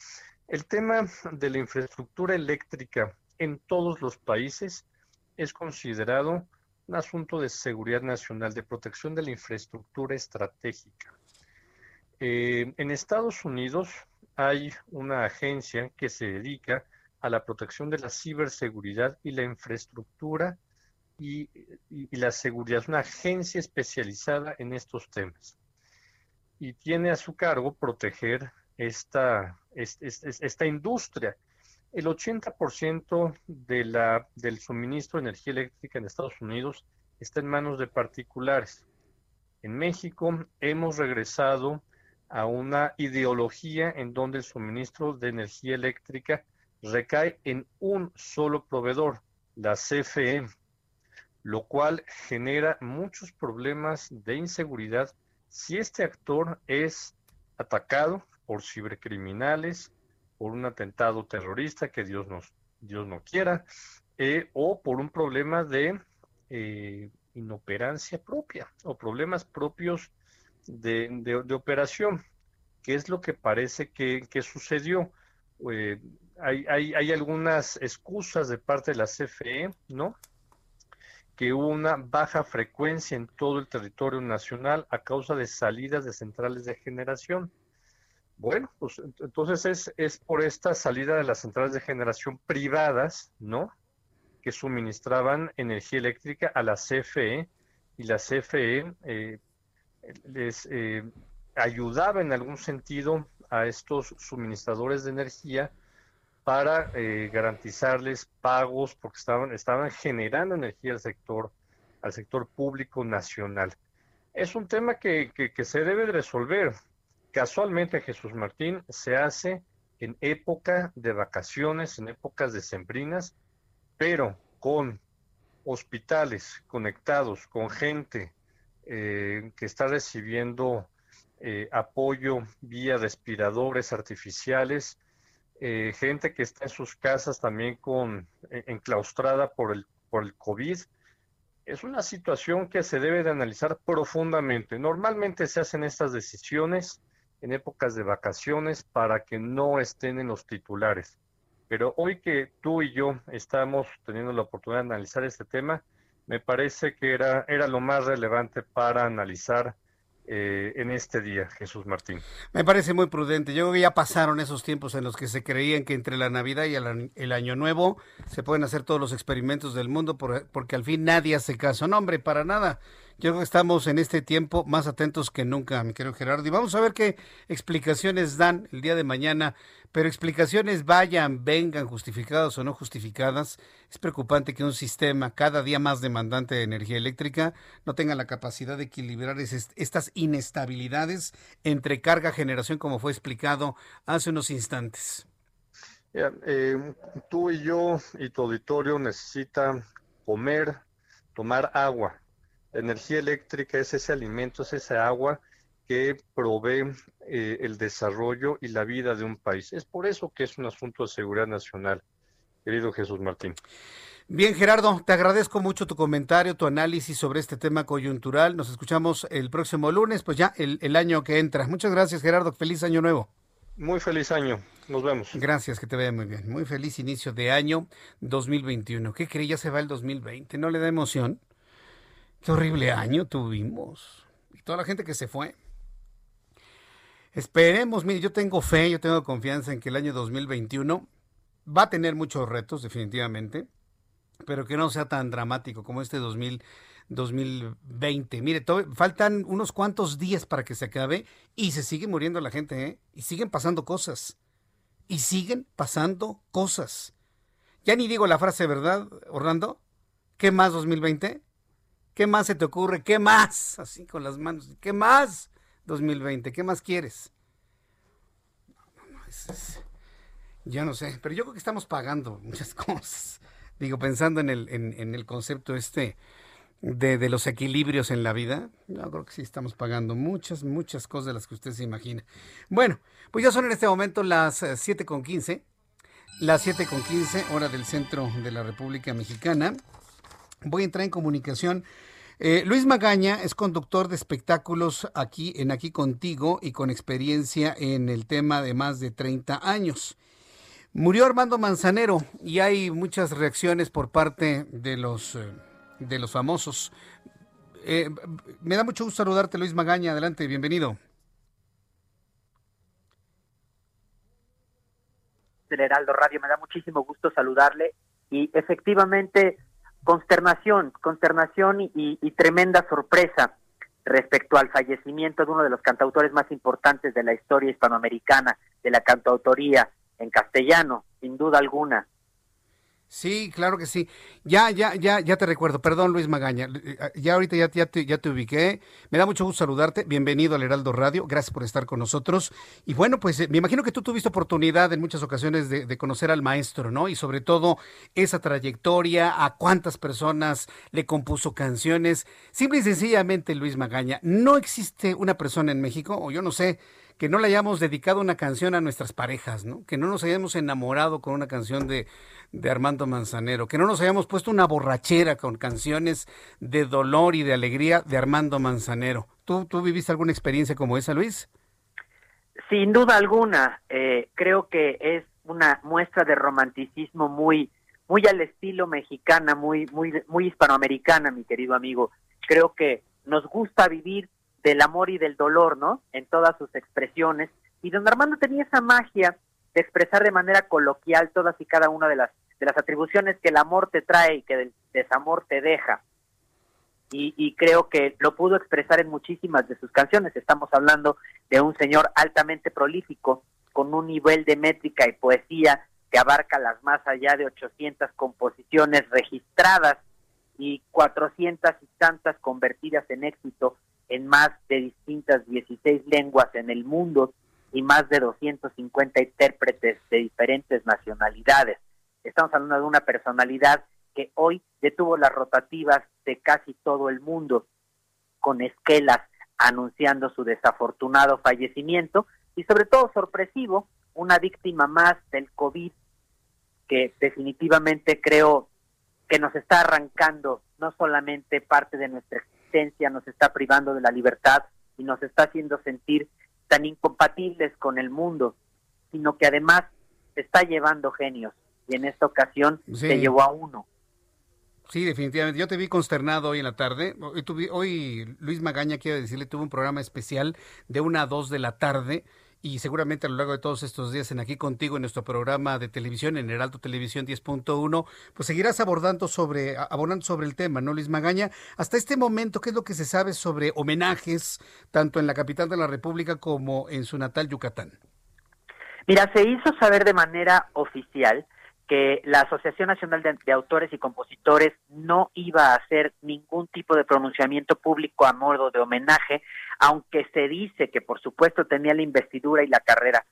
S18: el tema de la infraestructura eléctrica en todos los países es considerado un asunto de seguridad nacional, de protección de la infraestructura estratégica. Eh, en Estados Unidos, hay una agencia que se dedica a la protección de la ciberseguridad y la infraestructura y, la seguridad. Es una agencia especializada en estos temas. Y tiene a su cargo proteger esta, esta, industria. El 80% de la, del suministro de energía eléctrica en Estados Unidos está en manos de particulares. En México hemos regresado a una ideología en donde el suministro de energía eléctrica recae en un solo proveedor, la CFE, lo cual genera muchos problemas de inseguridad si este actor es atacado por cibercriminales, por un atentado terrorista que Dios, nos, Dios no quiera, eh, o por un problema de eh, inoperancia propia o problemas propios de, operación, que es lo que parece que, sucedió. Eh, hay, hay, algunas excusas de parte de la CFE, ¿no? Que hubo una baja frecuencia en todo el territorio nacional a causa de salidas de centrales de generación. Bueno, pues entonces es, es por esta salida de las centrales de generación privadas, ¿no? Que suministraban energía eléctrica a la CFE y la CFE eh, les eh, ayudaba en algún sentido a estos suministradores de energía para eh, garantizarles pagos porque estaban, estaban generando energía al sector, al sector público nacional. Es un tema que, que se debe de resolver. Casualmente, Jesús Martín, se hace en época de vacaciones, en épocas decembrinas, pero con hospitales conectados, con gente eh, que está recibiendo eh, apoyo vía respiradores artificiales, eh, gente que está en sus casas también con enclaustrada por el, por el COVID. Es una situación que se debe de analizar profundamente. Normalmente se hacen estas decisiones en épocas de vacaciones para que no estén en los titulares. Pero hoy que tú y yo estamos teniendo la oportunidad de analizar este tema, me parece que era, era lo más relevante para analizar eh, en este día, Jesús Martín.
S1: Me parece muy prudente. Yo creo que ya pasaron esos tiempos en los que se creían que entre la Navidad y el, Año Nuevo se pueden hacer todos los experimentos del mundo porque al fin nadie hace caso. No, hombre, para nada. Yo creo que estamos en este tiempo más atentos que nunca, mi querido Gerardo. Y vamos a ver qué explicaciones dan el día de mañana. Pero explicaciones vayan, vengan, justificadas o no justificadas. Es preocupante que un sistema cada día más demandante de energía eléctrica no tenga la capacidad de equilibrar estas inestabilidades entre carga generación, como fue explicado hace unos instantes.
S18: Eh, tú y yo y tu auditorio necesitan comer, tomar agua energía eléctrica es ese alimento, es esa agua que provee eh, el desarrollo y la vida de un país. Es por eso que es un asunto de seguridad nacional, querido Jesús Martín.
S1: Bien, Gerardo, te agradezco mucho tu comentario, tu análisis sobre este tema coyuntural. Nos escuchamos el próximo lunes, pues ya el, el año que entra. Muchas gracias, Gerardo. Feliz año nuevo.
S18: Muy feliz año. Nos vemos.
S1: Gracias, que te vaya muy bien. Muy feliz inicio de año 2021. ¿Qué creí? Ya se va el 2020. ¿No le da emoción? Qué horrible año tuvimos. Y toda la gente que se fue. Esperemos, mire, yo tengo fe, yo tengo confianza en que el año 2021 va a tener muchos retos, definitivamente, pero que no sea tan dramático como este 2020. Mire, faltan unos cuantos días para que se acabe y se sigue muriendo la gente, ¿eh? Y siguen pasando cosas. Y siguen pasando cosas. Ya ni digo la frase, ¿verdad, Orlando? ¿Qué más 2020? ¿Qué más se te ocurre? ¿Qué más? Así con las manos. ¿Qué más? 2020. ¿Qué más quieres? ya no sé, pero yo creo que estamos pagando muchas [laughs] cosas. Digo, pensando en el, en, el concepto este de, de, los equilibrios en la vida, yo creo que sí estamos pagando muchas, muchas cosas de las que usted se imagina. Bueno, pues ya son en este momento las 7 eh, con 15, las 7 con 15, hora del centro de la República Mexicana. Voy a entrar en comunicación eh, Luis Magaña es conductor de espectáculos aquí en Aquí Contigo y con experiencia en el tema de más de 30 años. Murió Armando Manzanero y hay muchas reacciones por parte de los, eh, de los famosos. Eh, me da mucho gusto saludarte, Luis Magaña. Adelante, bienvenido.
S19: Del Heraldo Radio, me da muchísimo gusto saludarle y efectivamente consternación, consternación y, tremenda sorpresa respecto al fallecimiento de uno de los cantautores más importantes de la historia hispanoamericana, de la cantautoría en castellano, sin duda alguna,
S1: Sí, claro que sí. Ya, ya, ya, ya te recuerdo. Perdón, Luis Magaña. Eh, ya ahorita ya, ya, te, ya te ubiqué. Me da mucho gusto saludarte. Bienvenido al Heraldo Radio. Gracias por estar con nosotros. Y bueno, pues eh, me imagino que tú tuviste oportunidad en muchas ocasiones de, de, conocer al maestro, ¿no? Y sobre todo esa trayectoria, a cuántas personas le compuso canciones. Simple y sencillamente, Luis Magaña, no existe una persona en México, o yo no sé, que no le hayamos dedicado una canción a nuestras parejas, ¿no? Que no nos hayamos enamorado con una canción de, de Armando Manzanero, que no nos hayamos puesto una borrachera con canciones de dolor y de alegría de Armando Manzanero. ¿Tú, tú viviste alguna experiencia como esa, Luis?
S19: Sin duda alguna, eh, creo que es una muestra de romanticismo muy, muy al estilo mexicana, muy, muy, muy hispanoamericana, mi querido amigo. Creo que nos gusta vivir del amor y del dolor, ¿no? En todas sus expresiones. Y don Armando tenía esa magia de expresar de manera coloquial todas y cada una de las, de las atribuciones que el amor te trae y que el desamor te deja. Y, y, creo que lo pudo expresar en muchísimas de sus canciones. Estamos hablando de un señor altamente prolífico, con un nivel de métrica y poesía que abarca las más allá de 800 composiciones registradas y 400 y tantas convertidas en éxito en más de distintas 16 lenguas en el mundo y más de 250 intérpretes de diferentes nacionalidades. Estamos hablando de una personalidad que hoy detuvo las rotativas de casi todo el mundo, con esquelas anunciando su desafortunado fallecimiento y sobre todo sorpresivo, una víctima más del COVID que definitivamente creo que nos está arrancando no solamente parte de nuestra nos está privando de la libertad y nos está haciendo sentir tan incompatibles con el mundo, sino que además está llevando genios y en esta ocasión se llevó a uno.
S1: Sí, definitivamente. Yo te vi consternado hoy en la tarde. Hoy, hoy Luis Magaña, quiero decirle, tuvo un programa especial de una a dos de la tarde y seguramente a lo largo de todos estos días en aquí contigo en nuestro programa de televisión en Heraldo Televisión 10.1, pues seguirás abordando sobre abordando sobre el tema, ¿no, Luis Magaña? Hasta este momento, ¿qué es lo que se sabe sobre homenajes tanto en la capital de la República como en su natal Yucatán?
S19: Mira, se hizo saber de manera oficial que la Asociación Nacional de, Autores y Compositores no iba a hacer ningún tipo de pronunciamiento público a modo de homenaje, aunque se dice que por supuesto tenía la investidura y la carrera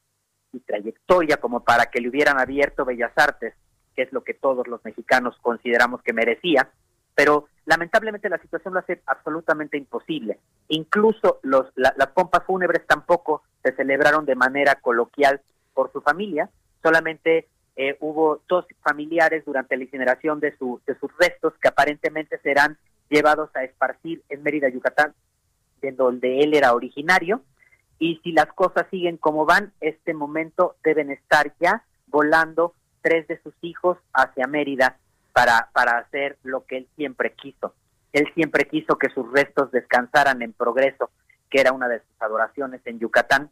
S19: y trayectoria como para que le hubieran abierto Bellas Artes, que es lo que todos los mexicanos consideramos que merecía, pero lamentablemente la situación lo hace absolutamente imposible. Incluso los, las pompas fúnebres tampoco se celebraron de manera coloquial por su familia, solamente eh, hubo dos familiares durante la incineración de, su, de sus restos que aparentemente serán llevados a esparcir en Mérida, Yucatán, de donde él era originario. Y si las cosas siguen como van, este momento deben estar ya volando tres de sus hijos hacia Mérida para, para hacer lo que él siempre quiso. Él siempre quiso que sus restos descansaran en progreso, que era una de sus adoraciones en Yucatán.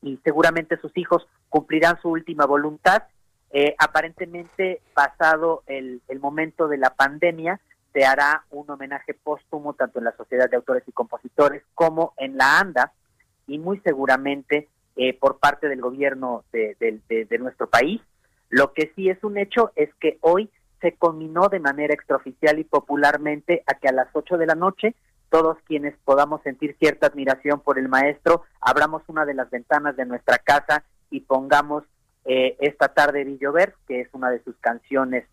S19: Y seguramente sus hijos cumplirán su última voluntad eh, aparentemente, pasado el, momento de la pandemia, se hará un homenaje póstumo tanto en la Sociedad de Autores y Compositores como en la ANDA y muy seguramente eh, por parte del gobierno de, nuestro país. Lo que sí es un hecho es que hoy se combinó de manera extraoficial y popularmente a que a las 8 de la noche todos quienes podamos sentir cierta admiración por el maestro, abramos una de las ventanas de nuestra casa y pongamos eh, esta tarde vi llover, que es una de sus canciones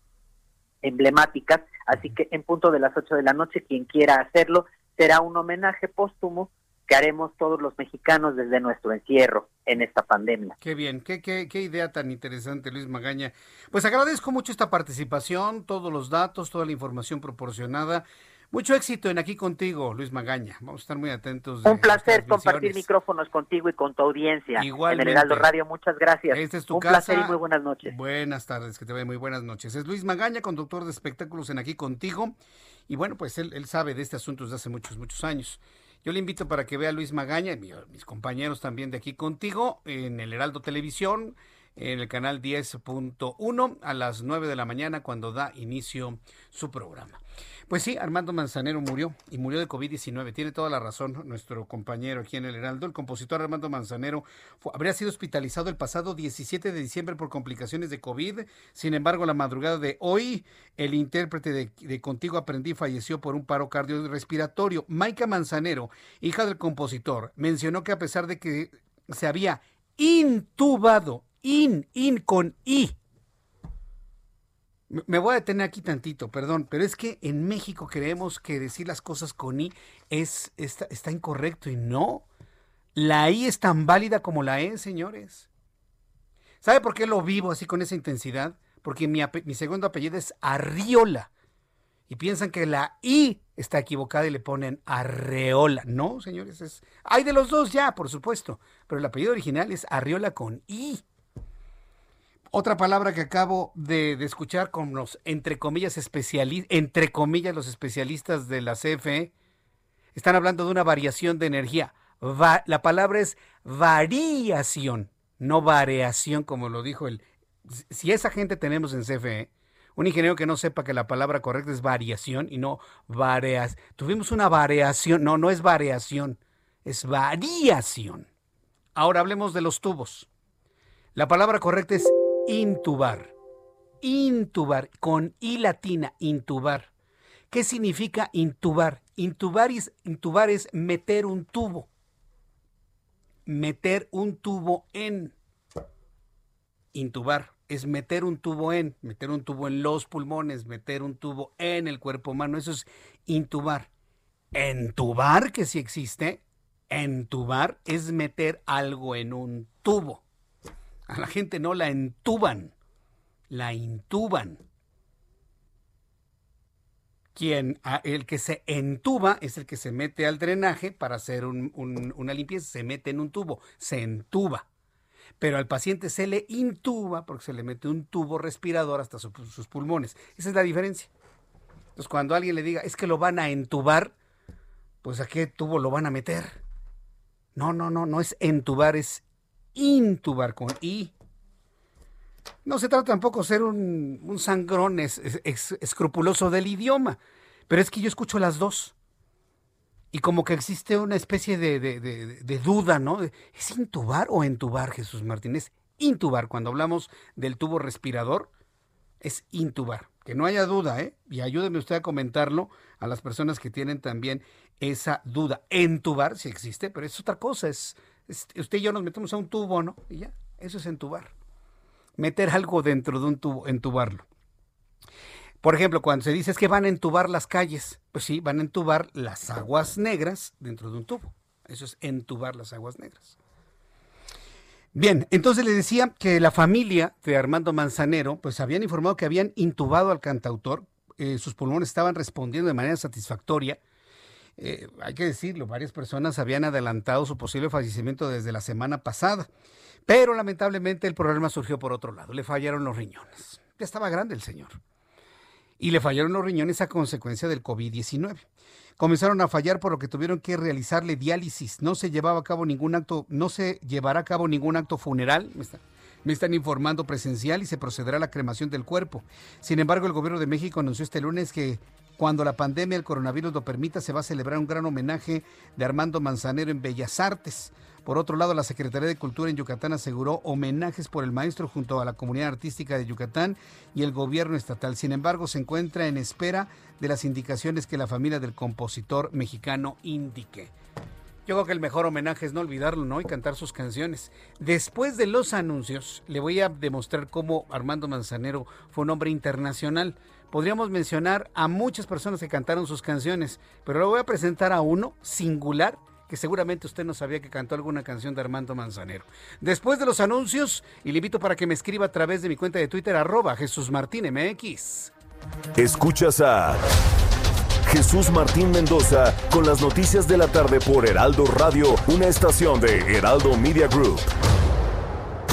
S19: emblemáticas, así que en punto de las 8 de la noche, quien quiera hacerlo, será un homenaje póstumo que haremos todos los mexicanos desde nuestro encierro en esta pandemia.
S1: Qué bien, qué, qué, qué idea tan interesante, Luis Magaña. Pues agradezco mucho esta participación, todos los datos, toda la información proporcionada. Mucho éxito en aquí contigo, Luis Magaña. Vamos a estar muy atentos.
S19: Un placer compartir micrófonos contigo y con tu audiencia. Igualmente. En el Heraldo Radio, muchas gracias.
S1: Este es tu
S19: Un placer y muy buenas noches.
S1: Buenas tardes, que te vaya muy buenas noches. Es Luis Magaña, conductor de espectáculos en Aquí Contigo. Y bueno, pues él, él sabe de este asunto desde hace muchos, muchos años. Yo le invito para que vea a Luis Magaña, y mis compañeros también de Aquí Contigo, en el Heraldo Televisión en el canal 10.1 a las 9 de la mañana cuando da inicio su programa. Pues sí, Armando Manzanero murió y murió de COVID-19. Tiene toda la razón nuestro compañero aquí en el Heraldo. El compositor Armando Manzanero habría sido hospitalizado el pasado 17 de diciembre por complicaciones de COVID. Sin embargo, la madrugada de hoy, el intérprete de, Contigo Aprendí falleció por un paro cardiorrespiratorio. Maika Manzanero, hija del compositor, mencionó que a pesar de que se había intubado, in, in con I, me voy a detener aquí tantito, perdón, pero es que en México creemos que decir las cosas con I es, está, está incorrecto y no. La I es tan válida como la E, señores. ¿Sabe por qué lo vivo así con esa intensidad? Porque mi, mi segundo apellido es Arriola. Y piensan que la I está equivocada y le ponen Arreola. No, señores, es... Hay de los dos ya, por supuesto. Pero el apellido original es Arriola con I. Otra palabra que acabo de, escuchar con los, entre comillas, especialistas, entre comillas, los especialistas de la CFE, están hablando de una variación de energía. la palabra es variación, no variación, como lo dijo el... Si esa gente tenemos en CFE, un ingeniero que no sepa que la palabra correcta es variación y no variación. Tuvimos una variación, no, no es variación, es variación. Ahora hablemos de los tubos. La palabra correcta es Intubar. Intubar, con I latina, intubar. ¿Qué significa intubar? Intubar es, es meter un tubo. Meter un tubo en. intubar, es meter un tubo en, meter un tubo en los pulmones, meter un tubo en el cuerpo humano, eso es intubar. Entubar, que sí existe, entubar es meter algo en un tubo. A la gente no la entuban, la intuban. Quien, el que se entuba es el que se mete al drenaje para hacer una limpieza, se mete en un tubo, se entuba pero al paciente se le intuba porque se le mete un tubo respirador hasta sus pulmones. Esa es la diferencia. Entonces, cuando alguien le diga, es que lo van a entubar, pues a qué tubo lo van a meter. No, no, no, no es entubar, es intubar con I. No se trata tampoco de ser un, sangrón escrupuloso del idioma, pero es que yo escucho las dos y como que existe una especie de, duda, ¿no? ¿Es intubar o entubar, Jesús Martínez? Intubar, cuando hablamos del tubo respirador, es intubar. Que no haya duda, ¿eh? Y ayúdeme usted a comentarlo a las personas que tienen también esa duda. Entubar, si existe, pero es otra cosa. Es, usted y yo nos metemos a un tubo, ¿no? Y ya, eso es entubar. Meter algo dentro de un tubo, entubarlo. Por ejemplo, cuando se dice que van a entubar las calles, pues sí, van a entubar las aguas negras dentro de un tubo. Eso es entubar las aguas negras. Bien, entonces le decía que la familia de Armando Manzanero, pues habían informado que habían intubado al cantautor, eh, sus pulmones estaban respondiendo de manera satisfactoria. Eh, hay que decirlo, varias personas habían adelantado su posible fallecimiento desde la semana pasada, pero lamentablemente el problema surgió por otro lado, le fallaron los riñones. Ya estaba grande el señor y le fallaron los riñones a consecuencia del COVID-19. Comenzaron a fallar por lo que tuvieron que realizarle diálisis. No se llevaba a cabo ningún acto, no se llevará a cabo ningún acto funeral. Me, están informando presencial y se procederá a la cremación del cuerpo. Sin embargo, el gobierno de México anunció este lunes que cuando la pandemia del coronavirus lo permita, se va a celebrar un gran homenaje de Armando Manzanero en Bellas Artes. Por otro lado, la Secretaría de Cultura en Yucatán aseguró homenajes por el maestro junto a la comunidad artística de Yucatán y el gobierno estatal. Sin embargo, se encuentra en espera de las indicaciones que la familia del compositor mexicano indique. Yo creo que el mejor homenaje es no olvidarlo, ¿no? Y cantar sus canciones. Después de los anuncios, le voy a demostrar cómo Armando Manzanero fue un hombre internacional. Podríamos mencionar a muchas personas que cantaron sus canciones, pero le voy a presentar a uno singular que seguramente usted no sabía que cantó alguna canción de Armando Manzanero. Después de los anuncios, y le invito para que me escriba a través de mi cuenta de Twitter, arroba Jesús Martín MX.
S9: Escuchas a Jesús Martín Mendoza con las noticias de la tarde por Heraldo Radio, una estación de Heraldo Media Group.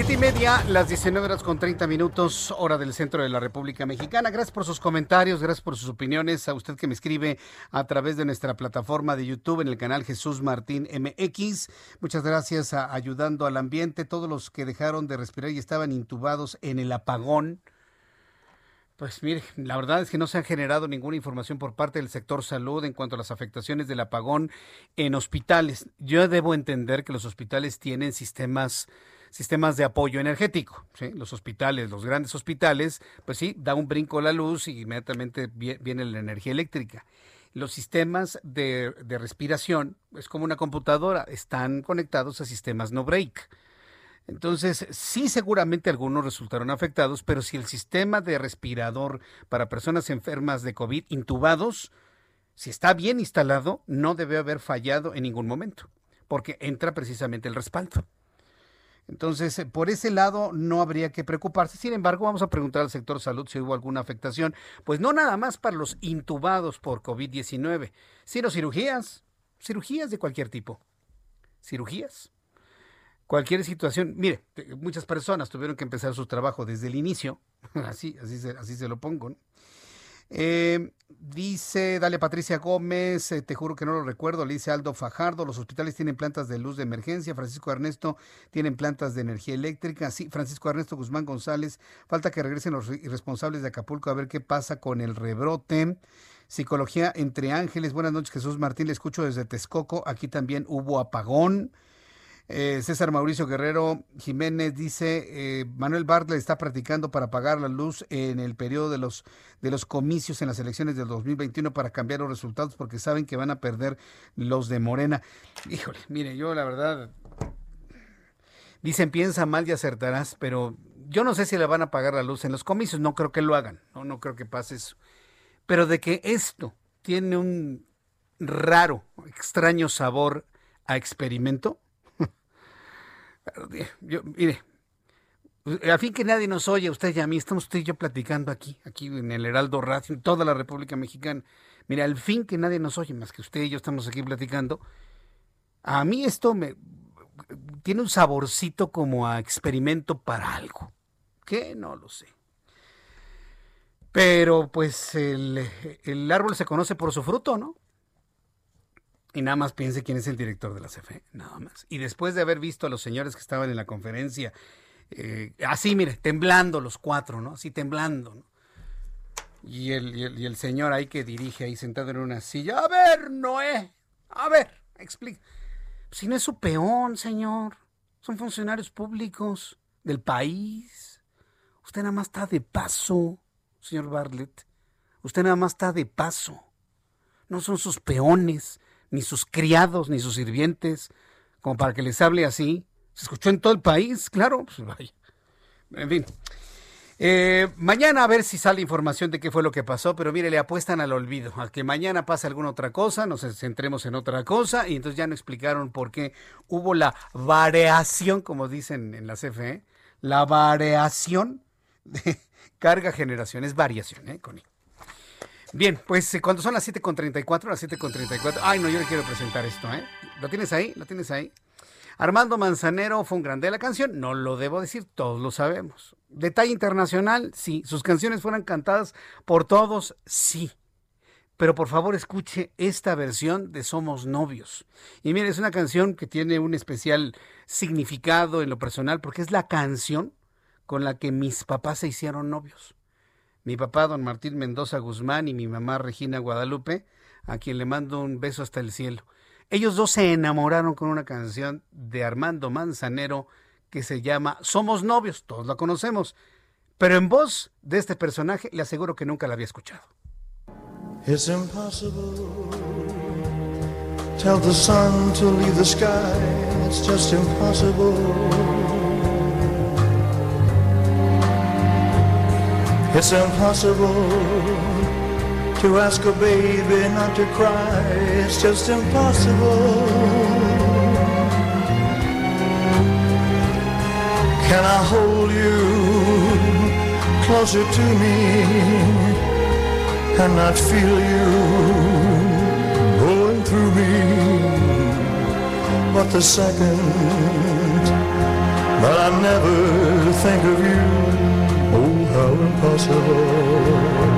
S1: Siete y media, las 19 horas con 30 minutos, hora del centro de la República Mexicana. Gracias por sus comentarios, gracias por sus opiniones. A usted que me escribe a través de nuestra plataforma de YouTube en el canal Jesús Martín MX. Muchas gracias a Ayudando al Ambiente. Todos los que dejaron de respirar y estaban intubados en el apagón. Pues mire, la verdad es que no se ha generado ninguna información por parte del sector salud en cuanto a las afectaciones del apagón en hospitales. Yo debo entender que los hospitales tienen sistemas sistemas de apoyo energético. Los hospitales, los grandes hospitales, pues sí, da un brinco la luz y inmediatamente viene la energía eléctrica. Los sistemas de, de respiración, es como una computadora, están conectados a sistemas no break. Entonces, sí, seguramente algunos resultaron afectados, pero si el sistema de respirador para personas enfermas de COVID intubados, si está bien instalado, no debe haber fallado en ningún momento, porque entra precisamente el respaldo. Entonces, eh, por ese lado no habría que preocuparse. Sin embargo, vamos a preguntar al sector salud si hubo alguna afectación. Pues no nada más para los intubados por COVID-19, sino cirugías, cirugías de cualquier tipo. Cirugías. cualquier situación, mire, muchas personas tuvieron que empezar su trabajo desde el inicio, [laughs] así, así, se, así se lo pongo. Eh, dice, dale Patricia Gómez, eh, te juro que no lo recuerdo, le dice Aldo Fajardo, los hospitales tienen plantas de luz de emergencia, Francisco Ernesto tienen plantas de energía eléctrica, sí, Francisco Ernesto Guzmán González, falta que regresen los irresponsables de Acapulco a ver qué pasa con el rebrote. Psicología entre ángeles, buenas noches Jesús Martín, le escucho desde Texcoco, aquí también hubo apagón. Eh, César Mauricio Guerrero Jiménez dice, eh, Manuel Bartlett está practicando para apagar la luz en el periodo de los, de los comicios en las elecciones del 2021 para cambiar los resultados porque saben que van a perder los de Morena. Híjole, mire, yo la verdad, dicen piensa mal y acertarás, pero yo no sé si le van a apagar la luz en los comicios, no creo que lo hagan, no, no creo que pase eso. Pero de que esto tiene un raro, extraño sabor a experimento, mire, a fin que nadie nos oye, usted y a mí, estamos usted y yo platicando aquí, aquí en el Heraldo Radio, en toda la República Mexicana. Mire, al fin que nadie nos oye, más que usted y yo estamos aquí platicando, a mí esto me tiene un saborcito como a experimento para algo. ¿Qué? No lo sé. Pero pues el, el árbol se conoce por su fruto, ¿no? Y nada más piense quién es el director de la CFE, nada más. Y después de haber visto a los señores que estaban en la conferencia, eh, así, mire, temblando los cuatro, ¿no? Así temblando, ¿no? Y el, y el, señor ahí que dirige ahí sentado en una silla, a ver, Noé, a ver, explica. Si no es su peón, señor, son funcionarios públicos del país. Usted nada más está de paso, señor Bartlett. Usted nada más está de paso. No son sus peones ni sus criados, ni sus sirvientes, como para que les hable así. Se escuchó en todo el país, claro, pues vaya. En fin. Eh, mañana a ver si sale información de qué fue lo que pasó, pero mire, le apuestan al olvido, a que mañana pase alguna otra cosa, nos centremos en otra cosa, y entonces ya no explicaron por qué hubo la variación, como dicen en la CFE, la variación de carga generación, es variación, ¿eh, Connie? Bien, pues eh, cuando son las 7.34, las 7.34. Ay, no, yo le quiero presentar esto, ¿eh? ¿Lo tienes ahí? ¿Lo tienes ahí? Armando Manzanero fue un grande de la canción, no lo debo decir, todos lo sabemos. Detalle internacional, sí. Sus canciones fueron cantadas por todos, sí. Pero por favor escuche esta versión de Somos Novios. Y mire, es una canción que tiene un especial significado en lo personal porque es la canción con la que mis papás se hicieron novios mi papá don Martín Mendoza Guzmán y mi mamá Regina Guadalupe, a quien le mando un beso hasta el cielo. Ellos dos se enamoraron con una canción de Armando Manzanero que se llama Somos novios, todos la conocemos, pero en voz de este personaje le aseguro que nunca la había escuchado. It's impossible. Tell the sun to leave the sky. It's just impossible. It's impossible to ask a baby not to cry. It's just impossible. Can I hold you closer to me and not feel you going through me? But the second that I never think of you how impossible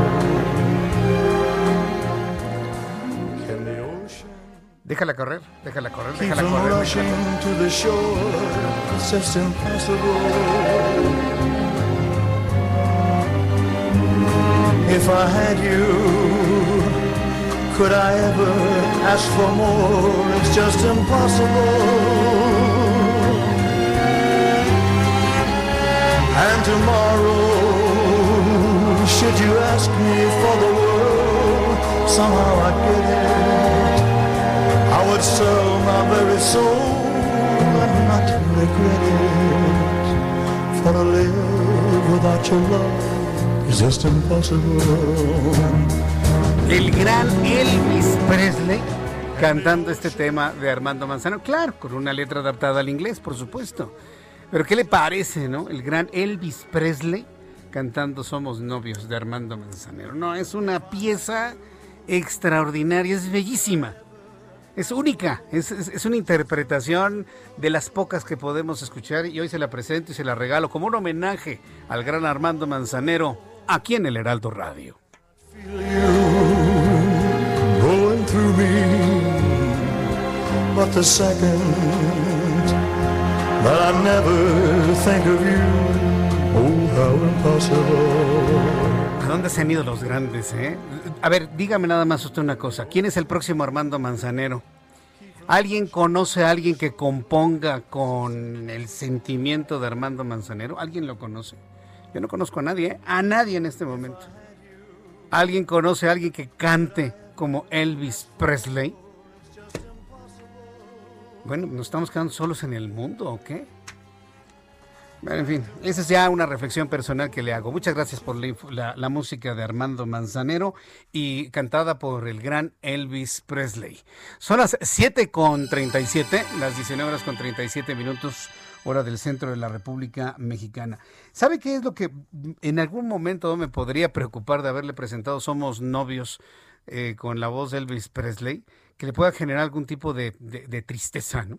S1: Déjala correr, déjala correr, déjala correr. Rushing to the shore, it's just impossible. If I had you, could I ever ask for more? It's just impossible. And tomorrow, should you ask me for the world, somehow I'd get it. I would sell my very soul and not regret it. For to live without your love is just impossible. El gran Elvis Presley cantando este tema de Armando Manzano, claro, con una letra adaptada al inglés, por supuesto. Pero ¿qué le parece, no? El gran Elvis Presley cantando Somos novios de Armando Manzanero. No, es una pieza extraordinaria, es bellísima. es única, es, es, una interpretación de las pocas que podemos escuchar y hoy se la presento y se la regalo como un homenaje al gran Armando Manzanero aquí en el Heraldo Radio. ¿A dónde se han ido los grandes, eh? A ver, dígame nada más usted una cosa. ¿Quién es el próximo Armando Manzanero? ¿Alguien conoce a alguien que componga con el sentimiento de Armando Manzanero? ¿Alguien lo conoce? Yo no conozco a nadie, ¿eh? a nadie en este momento. ¿Alguien conoce a alguien que cante como Elvis Presley? Bueno, ¿nos estamos quedando solos en el mundo o qué? Bueno, en fin, esa es ya una reflexión personal que le hago. Muchas gracias por la, música de Armando Manzanero y cantada por el gran Elvis Presley. Son las 7 con 37, las 19 horas con 37 minutos, hora del centro de la República Mexicana. ¿Sabe qué es lo que en algún momento me podría preocupar de haberle presentado Somos Novios eh, con la voz de Elvis Presley? Que le pueda generar algún tipo de, tristeza, ¿no?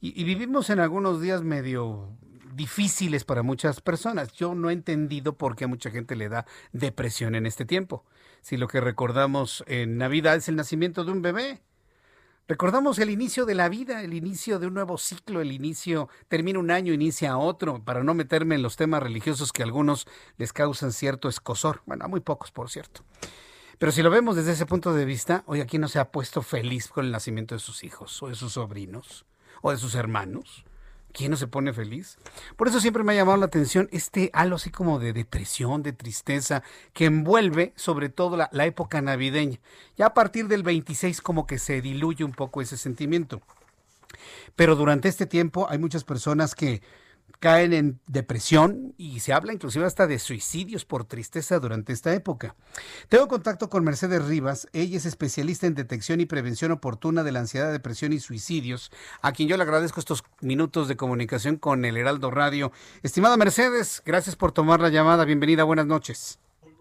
S1: y vivimos en algunos días medio difíciles para muchas personas. Yo no he entendido por qué a mucha gente le da depresión en este tiempo. Si lo que recordamos en Navidad es el nacimiento de un bebé. Recordamos el inicio de la vida, el inicio de un nuevo ciclo, el inicio, termina un año, inicia otro, para no meterme en los temas religiosos que a algunos les causan cierto escosor. Bueno, a muy pocos, por cierto. Pero si lo vemos desde ese punto de vista, hoy aquí no se ha puesto feliz con el nacimiento de sus hijos, o de sus sobrinos, o de sus hermanos. ¿Quién no se pone feliz? Por eso siempre me ha llamado la atención este halo así como de depresión, de tristeza, que envuelve sobre todo la, la, época navideña. Ya a partir del 26 como que se diluye un poco ese sentimiento. Pero durante este tiempo hay muchas personas que caen en depresión y se habla inclusive hasta de suicidios por tristeza durante esta época. Tengo contacto con Mercedes Rivas, ella es especialista en detección y prevención oportuna de la ansiedad, depresión y suicidios, a quien yo le agradezco estos minutos de comunicación con el Heraldo Radio. Estimada Mercedes, gracias por tomar la llamada, bienvenida, buenas noches.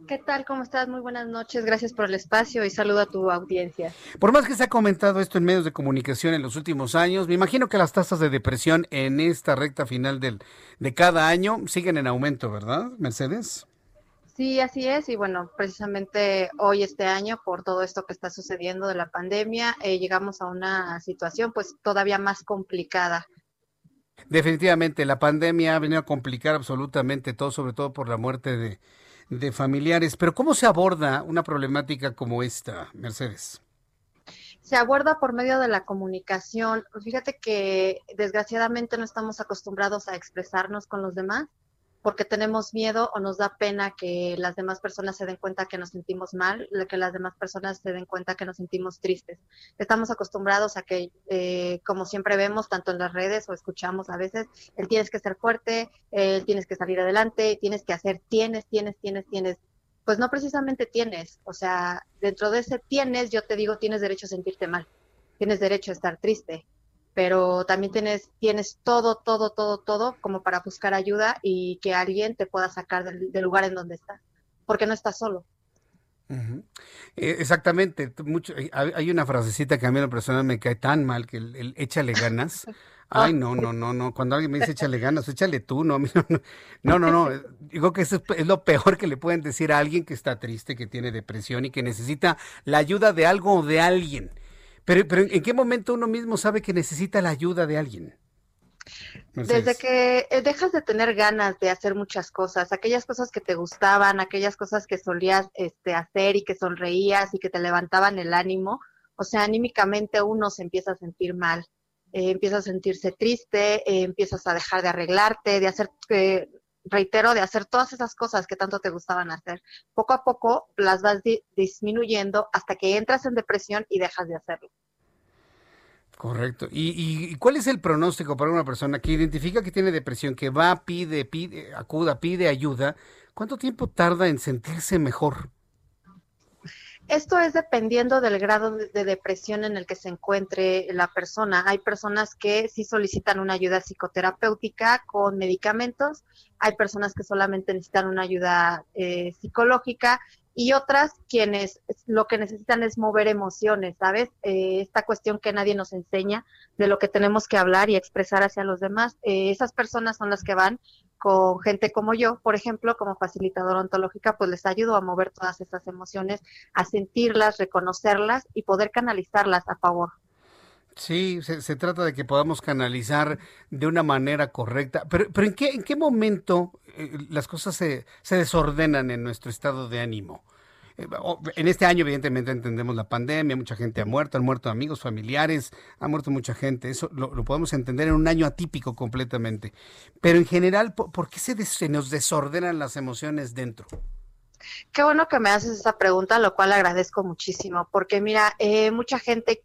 S20: ¿Qué tal? ¿Cómo estás? Muy buenas noches. Gracias por el espacio y saludo a tu audiencia.
S1: Por más que se ha comentado esto en medios de comunicación en los últimos años, me imagino que las tasas de depresión en esta recta final del, de cada año siguen en aumento, ¿verdad, Mercedes?
S20: Sí, así es. Y bueno, precisamente hoy, este año, por todo esto que está sucediendo de la pandemia, eh, llegamos a una situación pues todavía más complicada.
S1: Definitivamente, la pandemia ha venido a complicar absolutamente todo, sobre todo por la muerte de de familiares. Pero ¿cómo se aborda una problemática como esta, Mercedes?
S20: Se aborda por medio de la comunicación. Fíjate que desgraciadamente no estamos acostumbrados a expresarnos con los demás porque tenemos miedo o nos da pena que las demás personas se den cuenta que nos sentimos mal, que las demás personas se den cuenta que nos sentimos tristes. Estamos acostumbrados a que, eh, como siempre vemos, tanto en las redes o escuchamos a veces, el tienes que ser fuerte, el tienes que salir adelante, tienes que hacer, tienes, tienes, tienes, tienes. Pues no precisamente tienes, o sea, dentro de ese tienes, yo te digo, tienes derecho a sentirte mal, tienes derecho a estar triste, pero también tienes, tienes todo, todo, todo, todo como para buscar ayuda y que alguien te pueda sacar del, lugar en donde estás, porque no estás solo.
S1: Eh, exactamente, mucho, eh, hay una frasecita que a mí en lo personal me cae tan mal que el, échale ganas. [laughs] Ay, no, no, no, no. Cuando alguien me dice échale ganas, échale tú, no, no, no, no. Digo que eso es lo peor que le pueden decir a alguien que está triste, que tiene depresión y que necesita la ayuda de algo o de alguien. Pero, pero ¿en qué momento uno mismo sabe que necesita la ayuda de alguien?
S20: Desde que eh, dejas de tener ganas de hacer muchas cosas, aquellas cosas que te gustaban, aquellas cosas que solías este, hacer y que sonreías y que te levantaban el ánimo, o sea, anímicamente uno se empieza a sentir mal, eh, empieza a sentirse triste, eh, empiezas a dejar de arreglarte, de hacer, reitero, de hacer todas esas cosas que tanto te gustaban hacer. Poco a poco las vas disminuyendo hasta que entras en depresión y dejas de hacerlo.
S1: Correcto. ¿Y, cuál es el pronóstico para una persona que identifica que tiene depresión, que va, pide, pide, acuda, pide ayuda? ¿Cuánto tiempo tarda en sentirse mejor?
S20: Esto es dependiendo del grado de, depresión en el que se encuentre la persona. Hay personas que sí solicitan una ayuda psicoterapéutica con medicamentos, hay personas que solamente necesitan una ayuda eh, psicológica y otras quienes lo que necesitan es mover emociones, ¿sabes? Eh, esta cuestión que nadie nos enseña de lo que tenemos que hablar y expresar hacia los demás. Eh, esas personas son las que van con gente como yo, por ejemplo, como facilitadora ontológica, pues les ayudo a mover todas estas emociones, a sentirlas, reconocerlas y poder canalizarlas a favor.
S1: Sí, se, trata de que podamos canalizar de una manera correcta. Pero, pero ¿en, qué, ¿en qué momento eh, las cosas se, se, desordenan en nuestro estado de ánimo? Eh, en este año, evidentemente, entendemos la pandemia, mucha gente ha muerto, han muerto amigos, familiares, ha muerto mucha gente. Eso lo, podemos entender en un año atípico completamente. Pero en general, ¿por, qué se, se nos desordenan las emociones dentro?
S20: Qué bueno que me haces esa pregunta, lo cual agradezco muchísimo, porque mira, eh, mucha gente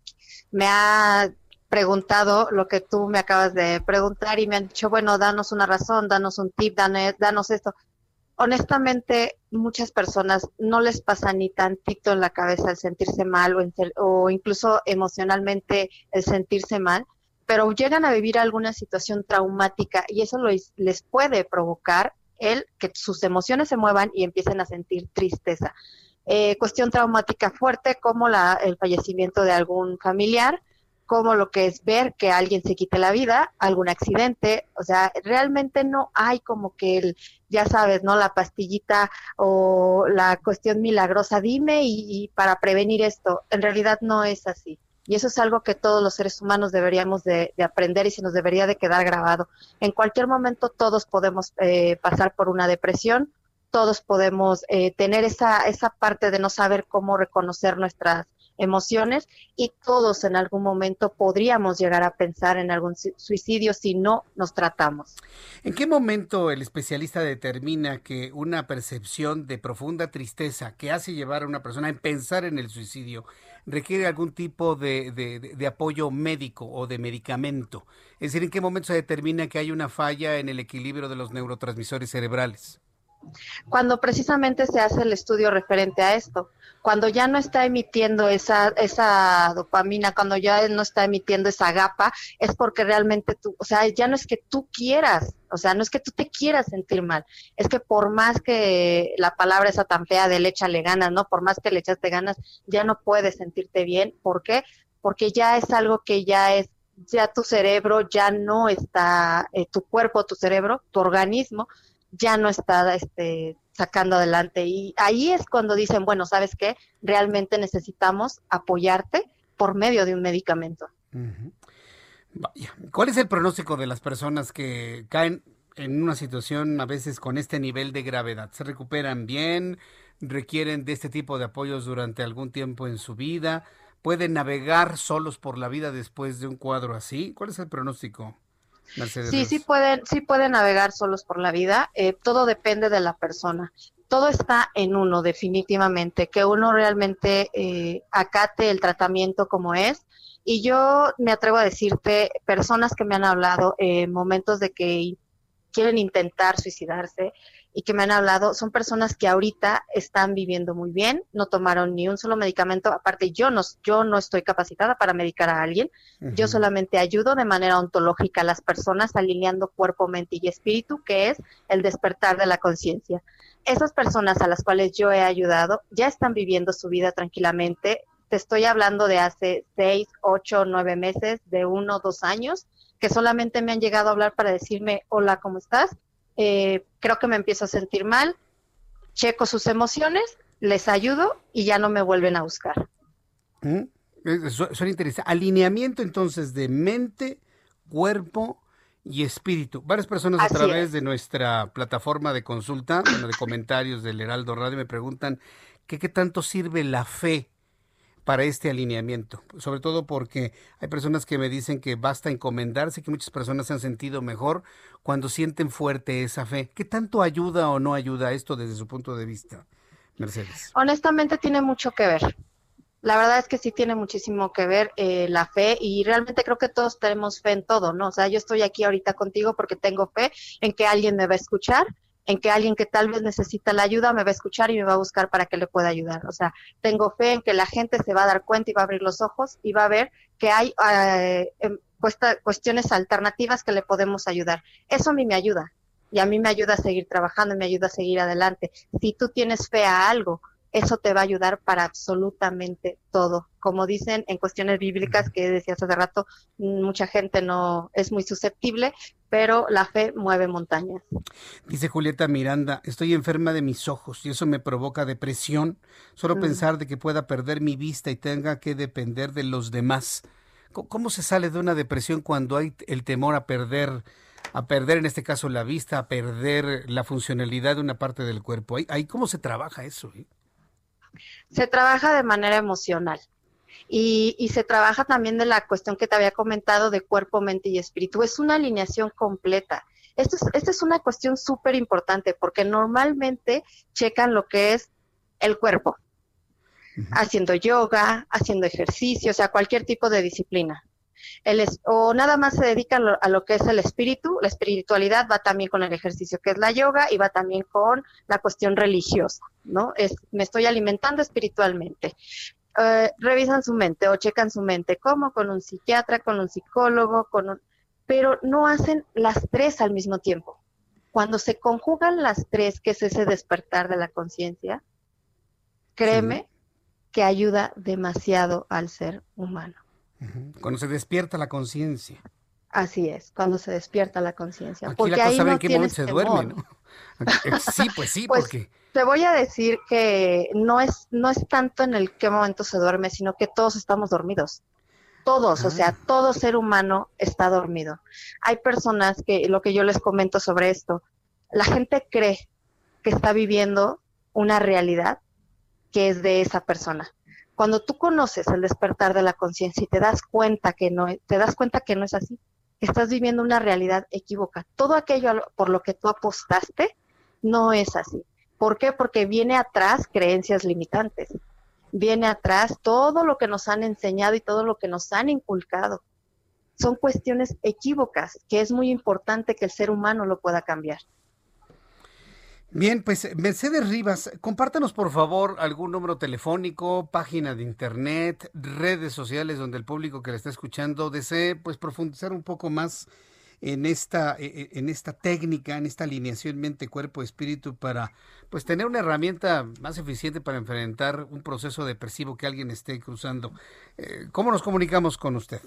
S20: me ha preguntado lo que tú me acabas de preguntar y me han dicho, bueno, danos una razón, danos un tip, danos, esto. Honestamente, muchas personas no les pasa ni tantito en la cabeza el sentirse mal o, o incluso emocionalmente el sentirse mal, pero llegan a vivir alguna situación traumática y eso les puede provocar el que sus emociones se muevan y empiecen a sentir tristeza. Eh, cuestión traumática fuerte como la, el fallecimiento de algún familiar, como lo que es ver que alguien se quite la vida, algún accidente, o sea, realmente no hay como que el, ya sabes, ¿no? La pastillita o la cuestión milagrosa, dime y para prevenir esto, en realidad no es así. Y eso es algo que todos los seres humanos deberíamos de, aprender y se nos debería de quedar grabado. En cualquier momento todos podemos eh, pasar por una depresión, todos podemos eh, tener esa, esa parte de no saber cómo reconocer nuestras emociones y todos en algún momento podríamos llegar a pensar en algún suicidio si no nos tratamos.
S1: ¿En qué momento el especialista determina que una percepción de profunda tristeza que hace llevar a una persona a pensar en el suicidio requiere algún tipo de, de, apoyo médico o de medicamento? Es decir, ¿en qué momento se determina que hay una falla en el equilibrio de los neurotransmisores cerebrales?
S20: Cuando precisamente se hace el estudio referente a esto, cuando ya no está emitiendo esa, esa dopamina, cuando ya no está emitiendo esa gapa, es porque realmente tú, o sea, ya no es que tú quieras, o sea, no es que tú te quieras sentir mal, es que por más que la palabra esa tan fea de le échale ganas, ¿no? Por más que le echaste ganas, ya no puedes sentirte bien. ¿Por qué? Porque ya es algo que ya es ya tu cerebro ya no está, eh, tu cuerpo, tu cerebro, tu organismo ya no está este, sacando adelante. Y ahí es cuando dicen, bueno, ¿sabes qué? Realmente necesitamos apoyarte por medio de un medicamento.
S1: ¿Cuál es el pronóstico de las personas que caen en una situación a veces con este nivel de gravedad? ¿Se recuperan bien? ¿Requieren de este tipo de apoyos durante algún tiempo en su vida? ¿Pueden navegar solos por la vida después de un cuadro así? ¿Cuál es el pronóstico?
S20: Sí, sí pueden, sí pueden navegar solos por la vida. Eh, todo depende de la persona. Todo está en uno, definitivamente, que uno realmente eh, acate el tratamiento como es. Y yo me atrevo a decirte, personas que me han hablado en momentos de que quieren intentar suicidarse, y que me han hablado son personas que ahorita están viviendo muy bien, no tomaron ni un solo medicamento, aparte yo no, yo no estoy capacitada para medicar a alguien, yo solamente ayudo de manera ontológica a las personas alineando cuerpo, mente y espíritu, que es el despertar de la conciencia. Esas personas a las cuales yo he ayudado ya están viviendo su vida tranquilamente. Te estoy hablando de hace seis, ocho, nueve meses, de uno, dos años, que solamente me han llegado a hablar para decirme, hola, ¿cómo estás? Eh, creo que me empiezo a sentir mal, checo sus emociones, les ayudo y ya no me vuelven a buscar.
S1: Mm, suena interesante. Alineamiento entonces de mente, cuerpo y espíritu. Varias personas a través de nuestra plataforma de consulta, de comentarios del Heraldo Radio, me preguntan qué tanto sirve la fe para este alineamiento, sobre todo porque hay personas que me dicen que basta encomendarse, que muchas personas se han sentido mejor cuando sienten fuerte esa fe. ¿Qué tanto ayuda o no ayuda esto desde su punto de vista, Mercedes?
S20: Honestamente tiene mucho que ver. La verdad es que sí tiene muchísimo que ver eh, la fe y realmente creo que todos tenemos fe en todo, ¿no? O sea, yo estoy aquí ahorita contigo porque tengo fe en que alguien me va a escuchar, en que alguien que tal vez necesita la ayuda me va a escuchar y me va a buscar para que le pueda ayudar. O sea, tengo fe en que la gente se va a dar cuenta y va a abrir los ojos y va a ver que hay eh, em, cuestiones alternativas que le podemos ayudar. Eso a mí me ayuda y a mí me ayuda a seguir trabajando me ayuda a seguir adelante. Si tú tienes fe a algo, eso te va a ayudar para absolutamente todo. Como dicen en cuestiones bíblicas que decías hace rato, mucha gente no es muy susceptible, pero la fe mueve montañas.
S1: Dice Julieta Miranda, estoy enferma de mis ojos y eso me provoca depresión. Solo mm. pensar de que pueda perder mi vista y tenga que depender de los demás. ¿Cómo se sale de una depresión cuando hay el temor a perder, a perder en este caso la vista, a perder la funcionalidad de una parte del cuerpo? ¿Ahí, cómo se trabaja eso? Eh?
S20: Se trabaja de manera emocional. Y, se trabaja también de la cuestión que te había comentado de cuerpo, mente y espíritu. Es una alineación completa. Esto es, esta es una cuestión súper importante porque normalmente checan lo que es el cuerpo, haciendo yoga, haciendo ejercicio, o sea, cualquier tipo de disciplina. El o nada más se dedican a lo que es el espíritu, la espiritualidad va también con el ejercicio, que es la yoga, y va también con la cuestión religiosa, ¿no? Es, me estoy alimentando espiritualmente. Eh, revisan su mente o checan su mente, como con un psiquiatra, con un psicólogo, con un... pero no hacen las tres al mismo tiempo. Cuando se conjugan las tres, que es ese despertar de la conciencia, créeme que ayuda demasiado al ser humano.
S1: Cuando se despierta la conciencia.
S20: Así es, cuando se despierta la conciencia. Porque ahí no qué se duerme, ¿no?
S1: Sí, pues sí, [laughs] pues, porque...
S20: Te voy a decir que no es, no es tanto en el qué momento se duerme, sino que todos estamos dormidos. Todos, o sea, ah. todo ser humano está dormido. Hay personas que, lo que yo les comento sobre esto, la gente cree que está viviendo una realidad que es de esa persona. Cuando tú conoces el despertar de la conciencia y te das cuenta que no, te das cuenta que no es así, estás viviendo una realidad equívoca. Todo aquello por lo que tú apostaste no es así. ¿Por qué? Porque viene atrás creencias limitantes. Viene atrás todo lo que nos han enseñado y todo lo que nos han inculcado. Son cuestiones equívocas que es muy importante que el ser humano lo pueda cambiar.
S1: Bien, pues Mercedes Rivas, compártanos por favor algún número telefónico, página de internet, redes sociales donde el público que le está escuchando desee pues profundizar un poco más en esta e, e, en esta técnica, en esta alineación mente cuerpo espíritu para pues tener una herramienta más eficiente para enfrentar un proceso depresivo que alguien esté cruzando. Eh, ¿Cómo nos comunicamos con usted?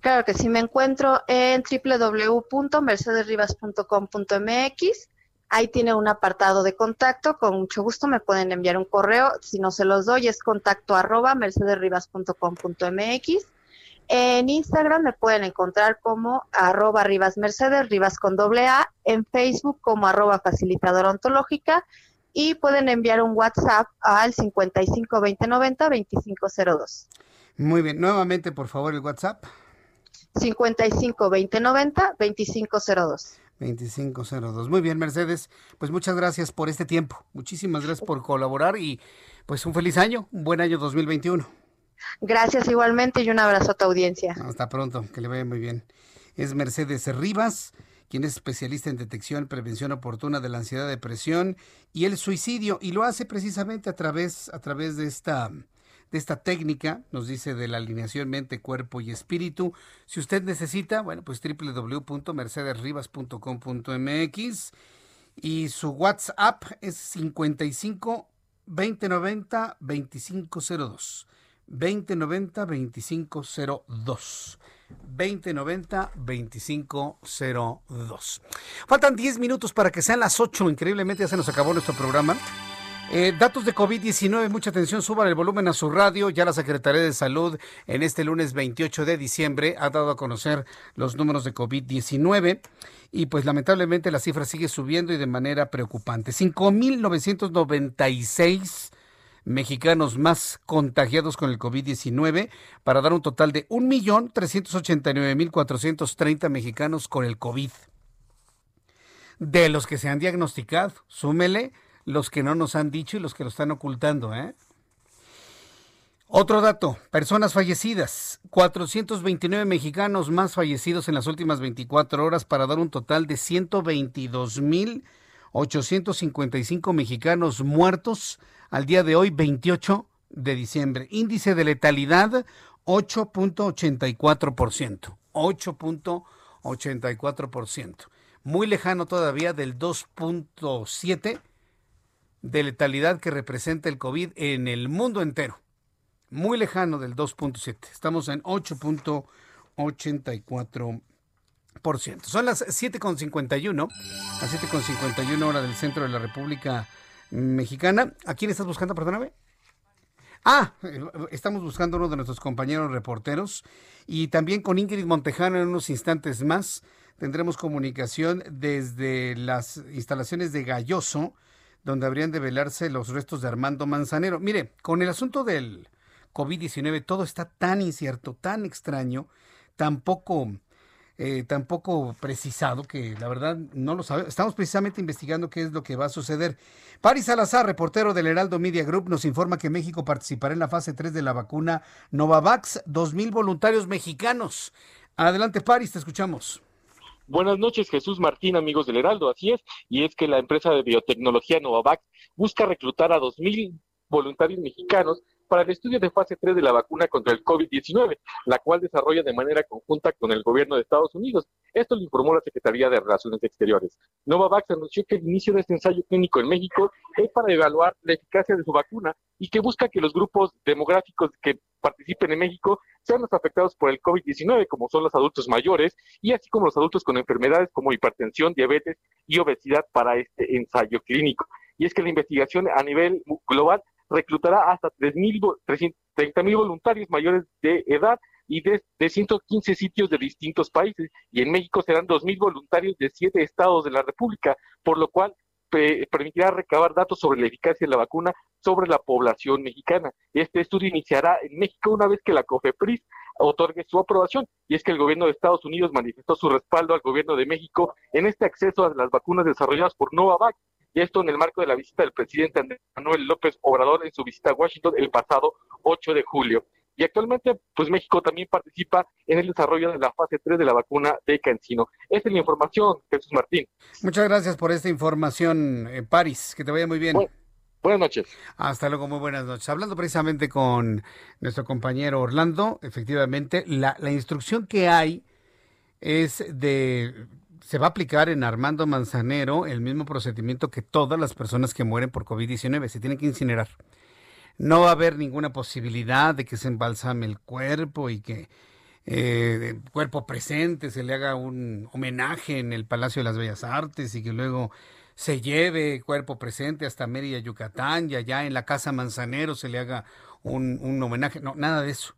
S20: Claro que sí, me encuentro en www.mercedesrivas.com.mx Ahí tiene un apartado de contacto, con mucho gusto me pueden enviar un correo, si no se los doy es contacto arroba mercedesrivas.com.mx. En Instagram me pueden encontrar como arroba Rivas Mercedes, Rivas con doble A, en Facebook como arroba facilitadora ontológica y pueden enviar un WhatsApp al 55 2502.
S1: Muy bien, nuevamente por favor el WhatsApp.
S20: 55 2502.
S1: 2502. Muy bien, Mercedes. Pues muchas gracias por este tiempo. Muchísimas gracias por colaborar y pues un feliz año, un buen año 2021.
S20: Gracias igualmente y un abrazo a tu audiencia.
S1: Hasta pronto, que le vaya muy bien. Es Mercedes Rivas, quien es especialista en detección prevención oportuna de la ansiedad, depresión y el suicidio y lo hace precisamente a través a través de esta de esta técnica, nos dice de la alineación mente, cuerpo y espíritu. Si usted necesita, bueno, pues www.mercedesrivas.com.mx y su WhatsApp es 55 2090 2502. 2090 2502. 2090 2502. Faltan 10 minutos para que sean las 8. Increíblemente ya se nos acabó nuestro programa. Eh, datos de COVID-19, mucha atención, suban el volumen a su radio. Ya la Secretaría de Salud en este lunes 28 de diciembre ha dado a conocer los números de COVID-19 y pues lamentablemente la cifra sigue subiendo y de manera preocupante. 5.996 mexicanos más contagiados con el COVID-19 para dar un total de 1.389.430 mexicanos con el COVID. De los que se han diagnosticado, súmele los que no nos han dicho y los que lo están ocultando. ¿eh? Otro dato, personas fallecidas, 429 mexicanos más fallecidos en las últimas 24 horas para dar un total de 122.855 mexicanos muertos al día de hoy, 28 de diciembre. Índice de letalidad, 8.84%. 8.84%. Muy lejano todavía del 2.7% de letalidad que representa el COVID en el mundo entero. Muy lejano del 2.7. Estamos en 8.84%. Son las 7.51, las 7.51 hora del centro de la República Mexicana. ¿A quién estás buscando, perdóname? Ah, estamos buscando uno de nuestros compañeros reporteros y también con Ingrid Montejano en unos instantes más tendremos comunicación desde las instalaciones de Galloso, donde habrían de velarse los restos de Armando Manzanero. Mire, con el asunto del COVID-19 todo está tan incierto, tan extraño, tan poco eh, tampoco precisado, que la verdad no lo sabemos. Estamos precisamente investigando qué es lo que va a suceder. Paris Salazar, reportero del Heraldo Media Group, nos informa que México participará en la fase 3 de la vacuna Novavax, 2.000 voluntarios mexicanos. Adelante, Paris, te escuchamos.
S21: Buenas noches, Jesús Martín, amigos del Heraldo. Así es, y es que la empresa de biotecnología Novavax busca reclutar a 2.000 voluntarios mexicanos para el estudio de fase 3 de la vacuna contra el COVID-19, la cual desarrolla de manera conjunta con el gobierno de Estados Unidos. Esto lo informó la Secretaría de Relaciones Exteriores. Novavax anunció que el inicio de este ensayo clínico en México es para evaluar la eficacia de su vacuna y que busca que los grupos demográficos que participen en México sean los afectados por el COVID-19, como son los adultos mayores y así como los adultos con enfermedades como hipertensión, diabetes y obesidad para este ensayo clínico. Y es que la investigación a nivel global reclutará hasta 30 mil voluntarios mayores de edad y de, de, 115 sitios de distintos países. Y en México serán 2.000 voluntarios de siete estados de la República, por lo cual permitirá recabar datos sobre la eficacia de la vacuna sobre la población mexicana. Este estudio iniciará en México una vez que la COFEPRIS otorgue su aprobación. Y es que el gobierno de Estados Unidos manifestó su respaldo al gobierno de México en este acceso a las vacunas desarrolladas por Novavax y esto en el marco de la visita del presidente Andrés Manuel López Obrador en su visita a Washington el pasado 8 de julio. Y actualmente, pues México también participa en el desarrollo de la fase 3 de la vacuna de Cancino. Esta es la información, Jesús Martín.
S1: Muchas gracias por esta información, eh, París. Que te vaya muy bien.
S21: buenas noches.
S1: Hasta luego, muy buenas noches. Hablando precisamente con nuestro compañero Orlando, efectivamente, la, la instrucción que hay es de se va a aplicar en Armando Manzanero el mismo procedimiento que todas las personas que mueren por COVID-19. Se tienen que incinerar. No va a haber ninguna posibilidad de que se embalsame el cuerpo y que eh, el cuerpo presente se le haga un homenaje en el Palacio de las Bellas Artes y que luego se lleve cuerpo presente hasta Mérida, Yucatán y allá en la Casa Manzanero se le haga un, un homenaje. No, nada de eso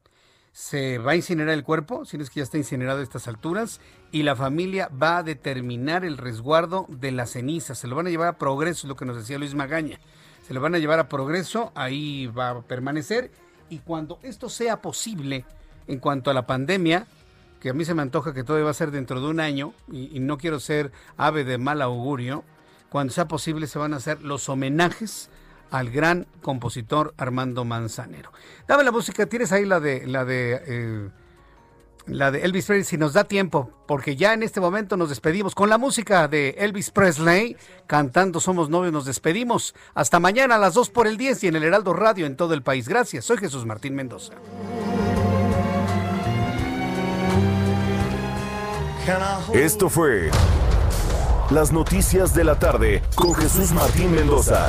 S1: se va a incinerar el cuerpo, si no es que ya está incinerado a estas alturas, y la familia va a determinar el resguardo de las cenizas. Se lo van a llevar a progreso, es lo que nos decía Luis Magaña. Se lo van a llevar a progreso, ahí va a permanecer, y cuando esto sea posible, en cuanto a la pandemia, que a mí se me antoja que todo va a ser dentro de un año, y, y no quiero ser ave de mal augurio, cuando sea posible se van a hacer los homenajes al gran compositor Armando Manzanero. Dame la música, tienes ahí la de la de eh, la de Elvis Presley si nos da tiempo, porque ya en este momento nos despedimos con la música de Elvis Presley cantando Somos novios, nos despedimos. Hasta mañana a las 2 por el 10 y en el Heraldo Radio en todo el país. Gracias. Soy Jesús Martín Mendoza.
S9: Esto fue Las noticias de la tarde con Jesús Martín Mendoza.